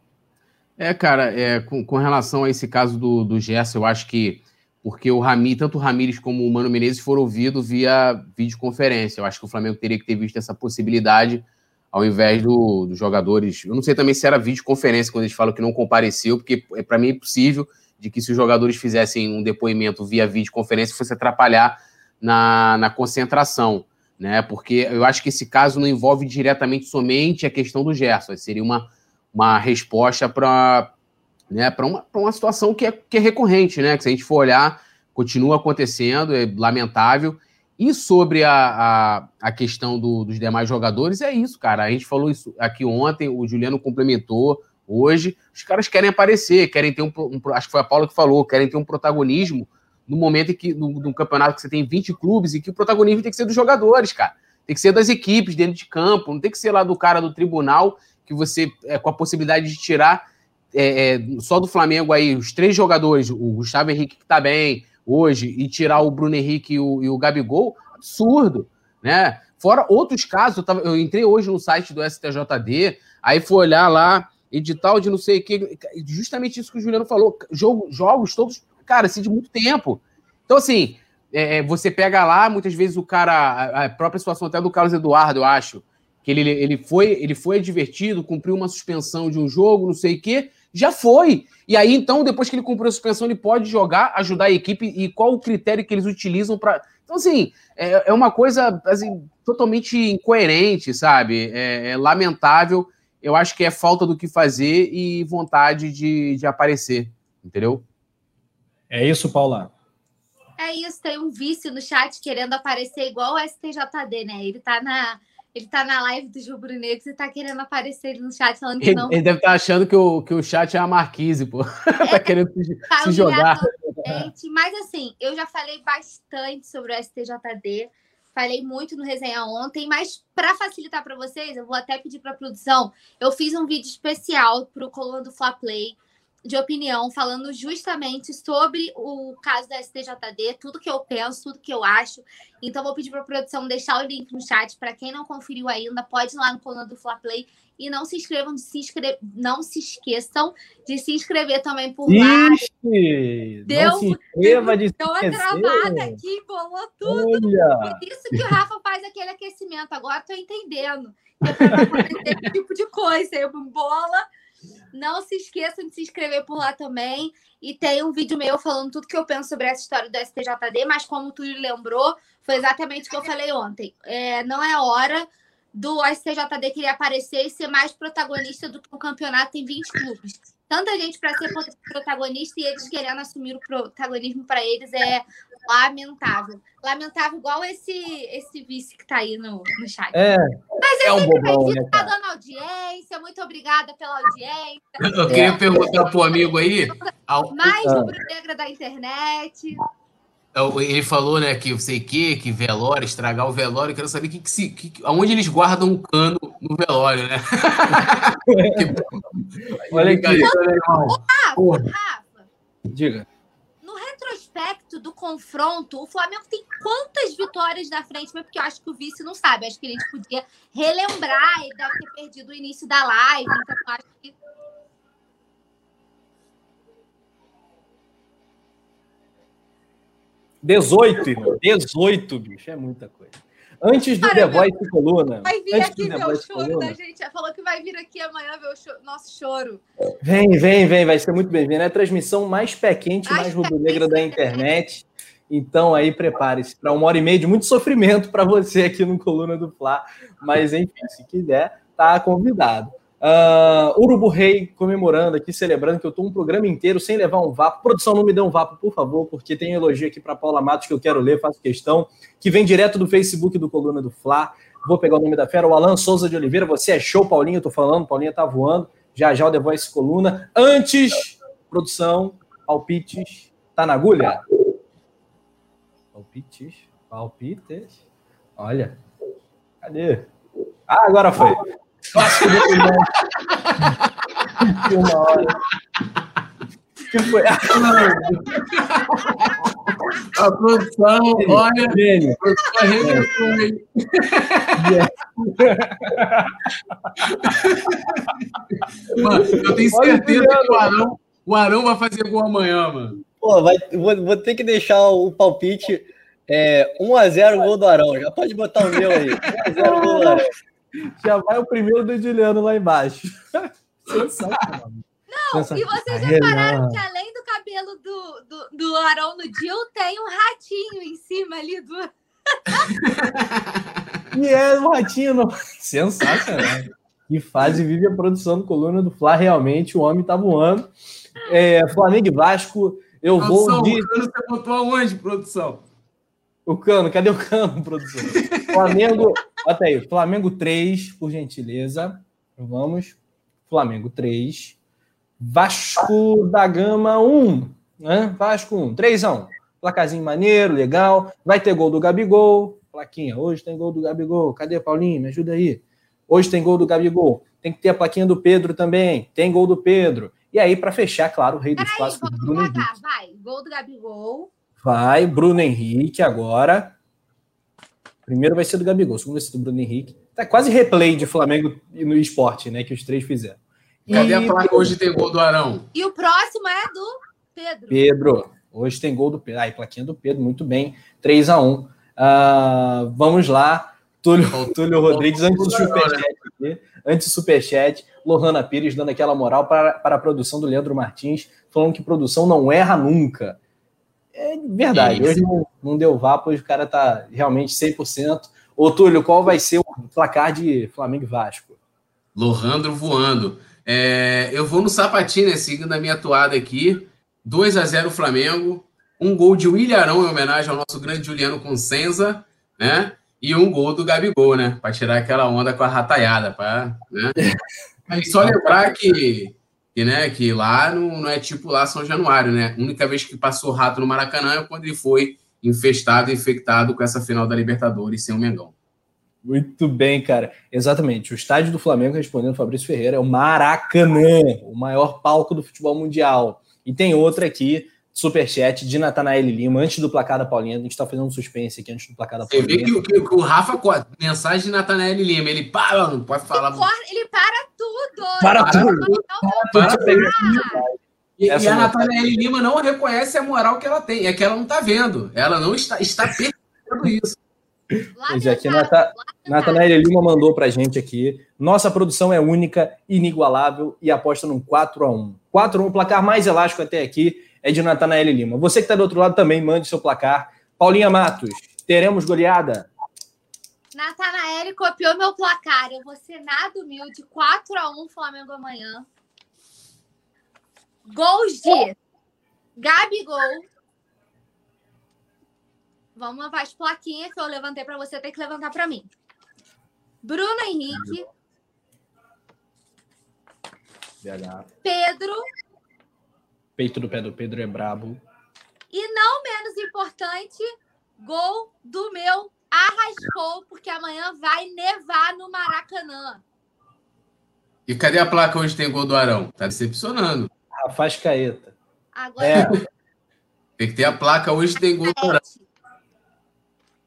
D: É, cara, é, com, com relação a esse caso do, do Gerson, eu acho que porque o Rami, tanto o Ramires como o Mano Menezes foram ouvidos via videoconferência. Eu acho que o Flamengo teria que ter visto essa possibilidade ao invés do, dos jogadores. Eu não sei também se era videoconferência quando eles falam que não compareceu, porque é, para mim é possível de que se os jogadores fizessem um depoimento via videoconferência fosse atrapalhar na, na concentração, né? Porque eu acho que esse caso não envolve diretamente somente a questão do Gerson, seria uma, uma resposta para né, para uma, uma situação que é, que é recorrente, né? Que se a gente for olhar, continua acontecendo, é lamentável. E sobre a, a, a questão do, dos demais jogadores, é isso, cara. A gente falou isso aqui ontem, o Juliano complementou hoje. Os caras querem aparecer, querem ter um, um Acho que foi a Paula que falou, querem ter um protagonismo no momento em que, no, no campeonato que você tem 20 clubes e que o protagonismo tem que ser dos jogadores, cara. Tem que ser das equipes dentro de campo, não tem que ser lá do cara do tribunal que você, é, com a possibilidade de tirar é, é, só do Flamengo aí, os três jogadores, o Gustavo Henrique que tá bem hoje, e tirar o Bruno Henrique e o, e o Gabigol, absurdo, né? Fora outros casos, eu, tava, eu entrei hoje no site do STJD, aí fui olhar lá, edital de não sei o que, justamente isso que o Juliano falou, jogo, jogos todos, cara, assim, de muito tempo. Então, assim, é, é você pega lá, muitas vezes o cara, a própria situação até do Carlos Eduardo, eu acho, que ele, ele, foi, ele foi advertido, cumpriu uma suspensão de um jogo, não sei o quê, já foi. E aí, então, depois que ele cumpriu a suspensão, ele pode jogar, ajudar a equipe e qual o critério que eles utilizam para. Então, assim, é, é, uma coisa assim, totalmente incoerente, sabe? É, é, lamentável. Eu acho que é falta do que fazer e vontade de, de aparecer, entendeu?
A: É isso, Paula.
B: É isso, tem um vício no chat querendo aparecer igual o STJD, né? Ele tá na ele tá na live dos rubro-negros e tá querendo aparecer no chat falando que não.
D: Ele deve estar tá achando que o, que o chat é a Marquise, pô. É, tá querendo se, tá se jogar.
B: Mas assim, eu já falei bastante sobre o STJD. Falei muito no resenha ontem, mas para facilitar para vocês, eu vou até pedir para produção. Eu fiz um vídeo especial para o Coluna do Fla Play de opinião, falando justamente sobre o caso da STJD, tudo que eu penso, tudo que eu acho. Então, vou pedir para a produção deixar o link no chat. Para quem não conferiu ainda, pode ir lá no coluna do Fla Play. E não se inscrevam, de se inscre... não se esqueçam de se inscrever também por lá.
A: Ixi, deu, não se inscreva de
B: deu uma travada aqui, bolou tudo. Olha. Por isso que o Rafa faz aquele aquecimento. Agora estou entendendo. É para tipo de coisa. Eu bola não se esqueçam de se inscrever por lá também. E tem um vídeo meu falando tudo que eu penso sobre essa história do STJD, mas como tu lembrou, foi exatamente o que eu falei ontem. É, não é hora do STJD querer aparecer e ser mais protagonista do que o campeonato tem 20 clubes. Tanta gente para ser protagonista e eles querendo assumir o protagonismo para eles é lamentável. Lamentável, igual esse, esse vice que está aí no, no chat.
A: É,
B: Mas é um bobão, né, tá dando audiência. Muito obrigada pela audiência.
D: Eu queria é. perguntar para o amigo aí.
B: Mais rubro-negra da internet.
D: É, ele falou, né, que eu sei que, que velório, estragar o velório, eu quero saber que, que se, que, aonde eles guardam o cano no velório, né?
A: Olha aqui.
B: Rafa, Rafa,
A: Diga.
B: No retrospecto do confronto, o Flamengo tem quantas vitórias na frente? Mas porque eu acho que o vice não sabe. Acho que a gente podia relembrar. Ele deve ter perdido o início da live. Então, acho que
A: 18, irmão. 18, bicho. É muita coisa. Antes do
B: Cara,
A: The
B: meu-
A: Voice Coluna.
B: Vai vir
A: antes
B: aqui ver o choro
A: Coluna,
B: da gente. Ela falou que vai vir aqui amanhã ver o cho- nosso choro.
A: Vem, vem, vem, vai ser muito bem-vindo. É a transmissão mais pé quente,
B: Mais
A: mais rubro-negra da internet. Então aí prepare-se para uma hora e meia de muito sofrimento para você aqui no Coluna do Fla. Mas enfim, se quiser, tá convidado. Ah, Urubu Rei comemorando aqui, celebrando que eu tô um programa inteiro sem levar um vapo. Produção, não me dê um vapo, por favor, porque tem um elogio aqui para Paula Matos que eu quero ler, faço questão, que vem direto do Facebook do Coluna do Fla. Vou pegar o nome da fera, o Alan Souza de Oliveira. Você é show, Paulinho, eu tô falando, Paulinha tá voando. Já já o The Voice Coluna. Antes, produção, palpites. Tá na agulha? Palpites, palpites. Olha. Cadê? Ah, agora foi. Clássico Coluna. 21 hora. Que foi?
D: A produção, olha,
A: Gênio.
D: a produção arrebentou, hein? Mano, eu tenho
A: Olha
D: certeza
A: Juliano.
D: que o Arão, o Arão vai fazer gol amanhã, mano.
C: Pô, vai, vou, vou ter que deixar o palpite é, 1x0 gol do Arão. Já pode botar o meu aí. 1x0 gol do Arão.
A: Já vai o primeiro do Juliano lá embaixo. Sensacional.
B: Não, e vocês repararam que além do cabelo do, do, do Arão no Dil, tem um ratinho em cima ali do.
A: E é um ratinho. No... Sensacional. Que fase vive a produção do Coluna do Fla. Realmente, o homem tá voando. É, Flamengo e Vasco. Eu vou de.
D: o Cano você botou aonde, produção?
A: O cano, cadê o cano, produção? Flamengo. Bota aí. Flamengo 3, por gentileza. Vamos. Flamengo 3. Vasco da Gama 1. Né? Vasco 1. 3x1. Placazinho maneiro, legal. Vai ter gol do Gabigol. Plaquinha. Hoje tem gol do Gabigol. Cadê, Paulinho? Me ajuda aí. Hoje tem gol do Gabigol. Tem que ter a plaquinha do Pedro também. Tem gol do Pedro. E aí, para fechar, claro, o rei dos clássicos, Bruno Henrique.
B: vai. Gol do Gabigol.
A: Vai, Bruno Henrique agora. Primeiro vai ser do Gabigol, segundo vai ser do Bruno Henrique. Tá quase replay de Flamengo e no esporte, né? Que os três fizeram.
D: Cadê
A: E
D: a placa hoje tem gol do Arão?
B: E o próximo é do Pedro.
A: Pedro. Hoje tem gol do Pedro. Ai, plaquinha do Pedro, muito bem. 3 a 1 Ah, Vamos lá. Túlio, Túlio Rodrigues, antes do superchat aqui. Antes do superchat. Lohana Pires dando aquela moral para, para a produção do Leandro Martins, falando que produção não erra nunca. É verdade. Hoje não, não deu vapo, hoje o cara tá realmente 100%. Ô, Túlio, qual vai ser o placar de Flamengo e Vasco?
D: Lohandro voando. É, eu vou no sapatinho, né? Seguindo a minha toada aqui. 2 a 0 Flamengo. Um gol de William Arão em homenagem ao nosso grande Juliano Consenza, né? E um gol do Gabigol, né? Para tirar aquela onda com a rataiada, pra, né? Só lembrar que, que, né, que lá não, não é tipo lá São Januário, né? A única vez que passou rato no Maracanã é quando ele foi infestado, infectado com essa final da Libertadores sem o Mengão.
A: Muito bem, cara. Exatamente. O estádio do Flamengo, respondendo Fabrício Ferreira, é o Maracanã, o maior palco do futebol mundial. E tem outra aqui, superchat de Natanael Lima, antes do placar da Paulinha. A gente tá fazendo um suspense aqui antes do placar da
D: Você vê
A: Paulinha.
D: que, que- que o Rafa, mensagem de Natanael Lima, ele para, não pode falar.
B: Ele, ele para tudo.
A: Para
B: Ele
A: tudo.
B: não-
D: Para
A: eu pegar-
D: E, e a
A: não.
D: Natanael Lima não reconhece a moral que ela tem, é que ela não está vendo. Ela não está, está percebendo isso.
A: Pois é, aqui Nata-. Natanael Lima mandou pra gente aqui. Nossa produção é única, inigualável e aposta num 4x1. 4x1, o placar mais elástico até aqui é de Natanael Lima. Você que está do outro lado também, mande seu placar. Paulinha Matos, teremos goleada?
B: Natanael copiou meu placar. Eu vou ser nada humilde. 4x1 Flamengo amanhã. Gols de Gabigol. Vamos levar as plaquinhas que eu levantei para você, tem que levantar para mim. Bruno Henrique, Pedro
A: Peito do pé do Pedro é brabo.
B: e não menos importante, gol do meu Arrascou, porque amanhã vai nevar no Maracanã.
D: E cadê a placa hoje tem gol do Arão? Tá decepcionando.
A: Rafaz Caeta.
B: Agora
A: É,
D: Tem que ter a placa hoje tem gol do Arão.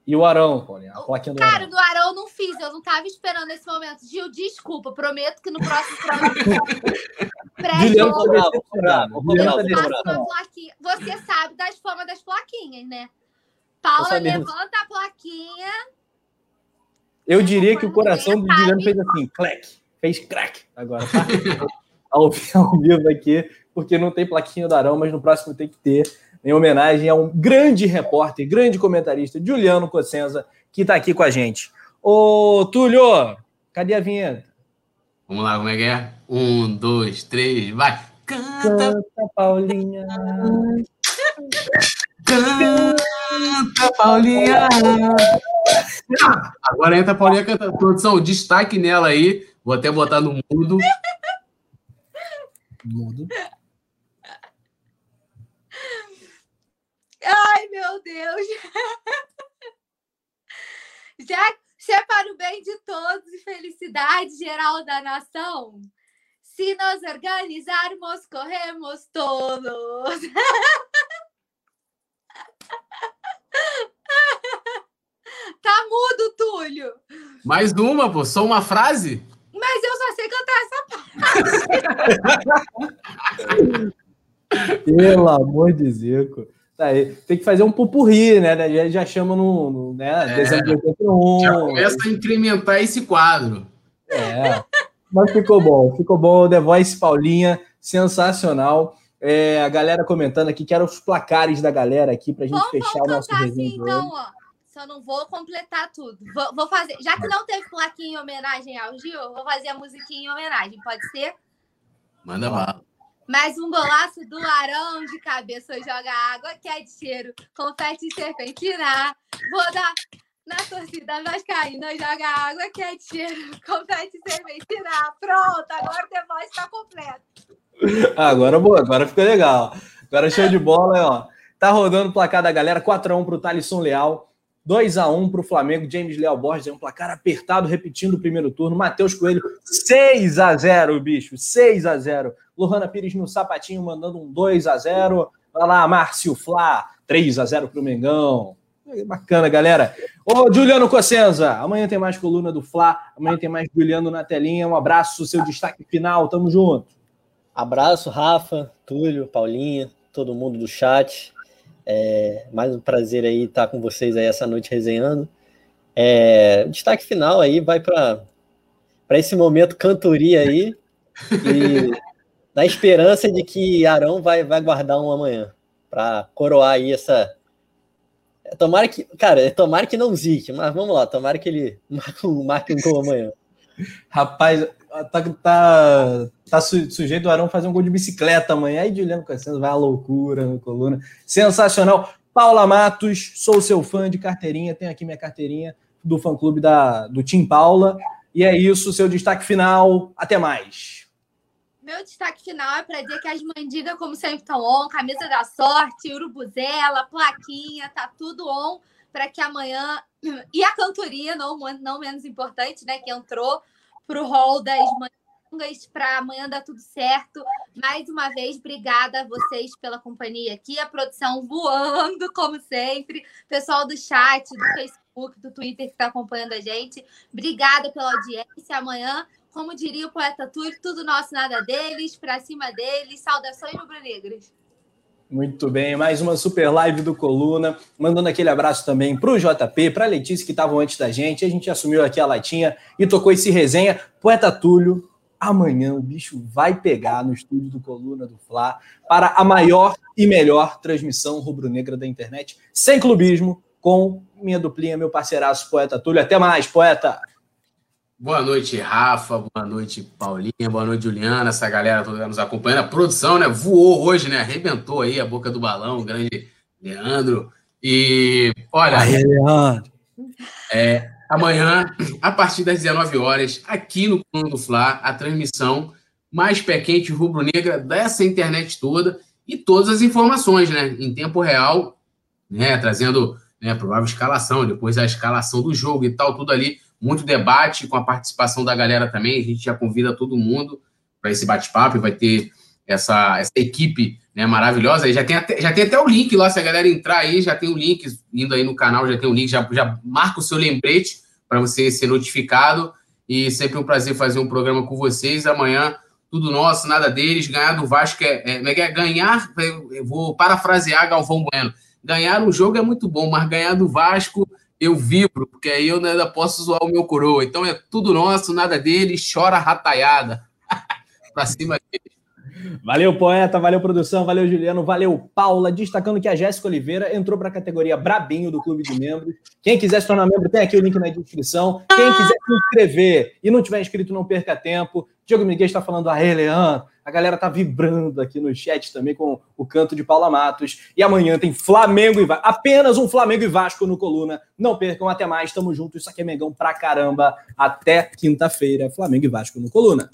A: E o Arão, a plaquinha do
B: Cara,
A: Arão.
B: do Arão eu não fiz, eu não tava esperando esse momento. Gil, desculpa, prometo que no próximo programa. Pré-jogo,
A: tá tá.
B: Você sabe das formas das plaquinhas, né? Paula levanta a plaquinha
A: Eu diria que o coração do Juliano fez assim, crack, fez crack agora, tá? ao, ao vivo aqui, porque não tem plaquinha do Arão, mas no próximo tem que ter, em homenagem a um grande repórter, grande comentarista, Juliano Cossenza, que está aqui com a gente. Ô, Túlio, cadê a vinheta?
D: Vamos lá, como é que é? Um, dois, três, vai!
A: Canta, Canta Paulinha!
D: Canta, Paulinha! Agora entra a Paulinha cantando. Produção, destaque nela aí. Vou até botar no mudo.
A: Mudo.
B: Ai, meu Deus! Já se é para o bem de todos e felicidade geral da nação, se nos organizarmos, corremos todos. tá mudo, Túlio.
D: Mais uma, pô, só uma frase?
B: Mas eu só sei cantar essa
A: parte. Pelo amor de Zico. Aí. Tem que fazer um pupurri, né? Já, já chama no, no né?
D: É, dezembro de 81. Já começa a incrementar esse quadro.
A: É. Mas ficou bom, ficou bom. The Voice Paulinha, sensacional. É, a galera comentando aqui, quero os placares da galera aqui pra gente vamos, fechar vamos o nosso resenha. Assim,
B: então, ó. Só não vou completar tudo. Vou, vou, fazer. Já que não teve plaquinha em homenagem ao Gil, vou fazer a musiquinha em homenagem. Pode ser?
D: Manda bala.
B: Mais um golaço do Arão de cabeça joga água, que é de cheiro, confete e serpentina. Vou dar na torcida caindo, joga água, que é de cheiro, confete e serpentina. Pronto, agora o Voice está completo.
A: Agora, boa, agora ficou legal. Agora show de bola, ó. Tá rodando o placar da galera, 4x1 pro Thalisson Leal. 2 a 1 para o Flamengo. James Leal Borges é um placar apertado, repetindo o primeiro turno. Matheus Coelho, 6 a 0 bicho. 6 a 0 Lohana Pires no sapatinho, mandando um 2 a 0 Vai lá, Márcio Flá, 3 a 0 para o Mengão. Bacana, galera. Ô, Juliano Cossenza, amanhã tem mais coluna do Fla, amanhã tem mais Juliano na telinha. Um abraço, seu destaque final, tamo junto.
C: Abraço, Rafa, Túlio, Paulinha, todo mundo do chat. É, mais um prazer aí estar com vocês aí essa noite resenhando. É, destaque final aí vai para esse momento cantoria aí e na esperança de que Arão vai, vai guardar um amanhã para coroar aí essa. Tomara que, cara, tomara que não zique, mas vamos lá, tomara que ele marque um, gol amanhã.
A: Rapaz, tá, tá, tá sujeito o Arão fazer um gol de bicicleta amanhã. Aí Juliano Cossenza vai à loucura na coluna. Sensacional. Paula Matos, sou seu fã de carteirinha. Tenho aqui minha carteirinha do fã-clube da, do Tim Paula. E é isso, seu destaque final. Até mais.
B: Meu destaque final é para dizer que as mandigas, como sempre, estão on. Camisa da sorte, urubuzela, plaquinha, tá tudo on para que amanhã. E a cantoria, não, não menos importante, né? Que entrou para o das mangas, para amanhã dar tudo certo. Mais uma vez, obrigada a vocês pela companhia aqui, a produção voando, como sempre, pessoal do chat, do Facebook, do Twitter que está acompanhando a gente. Obrigada pela audiência. Amanhã, como diria o poeta Túlio, tudo nosso, nada deles, para cima deles. Saudações rubro-negras.
A: Muito bem, mais uma super live do Coluna, mandando aquele abraço também para o JP, para a Letícia que estavam antes da gente. A gente assumiu aqui a latinha e tocou esse resenha. Poeta Túlio, amanhã o bicho vai pegar no estúdio do Coluna do Fla para a maior e melhor transmissão rubro-negra da internet, sem clubismo, com minha duplinha, meu parceiraço, Poeta Túlio. Até mais, poeta!
D: Boa noite, Rafa. Boa noite, Paulinha. Boa noite, Juliana. Essa galera toda nos acompanhando. A produção, né? Voou hoje, né? Arrebentou aí a boca do balão, o grande Leandro. E olha. Aí, Leandro. É, amanhã, a partir das 19 horas, aqui no Plano do Fla, a transmissão mais pé quente rubro-negra dessa internet toda e todas as informações, né? Em tempo real, né? Trazendo né, a provável escalação, depois a escalação do jogo e tal, tudo ali muito debate com a participação da galera também. A gente já convida todo mundo para esse bate-papo vai ter essa, essa equipe né, maravilhosa. Aí já tem, até, já tem até o link lá, se a galera entrar aí, já tem o link indo aí no canal, já tem o link, já, já marca o seu lembrete para você ser notificado. E sempre um prazer fazer um programa com vocês. Amanhã, tudo nosso, nada deles. Ganhar do Vasco é, é, é, é ganhar. vou parafrasear Galvão Bueno. Ganhar um jogo é muito bom, mas ganhar do Vasco eu vibro, porque aí eu ainda posso zoar o meu coroa. Então é tudo nosso, nada dele, chora rataiada. pra cima dele.
A: Valeu, poeta, valeu, produção, valeu, Juliano, valeu, Paula. Destacando que a Jéssica Oliveira entrou para a categoria Brabinho do Clube de Membros. Quem quiser se tornar membro, tem aqui o link na descrição. Quem quiser se inscrever e não tiver inscrito, não perca tempo. Diego Miguel está falando, a Leandro. A galera tá vibrando aqui no chat também com o canto de Paula Matos. E amanhã tem Flamengo e Vasco. Apenas um Flamengo e Vasco no Coluna. Não percam, até mais. Tamo junto. Isso aqui é Megão pra caramba. Até quinta-feira. Flamengo e Vasco no Coluna.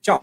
A: Tchau.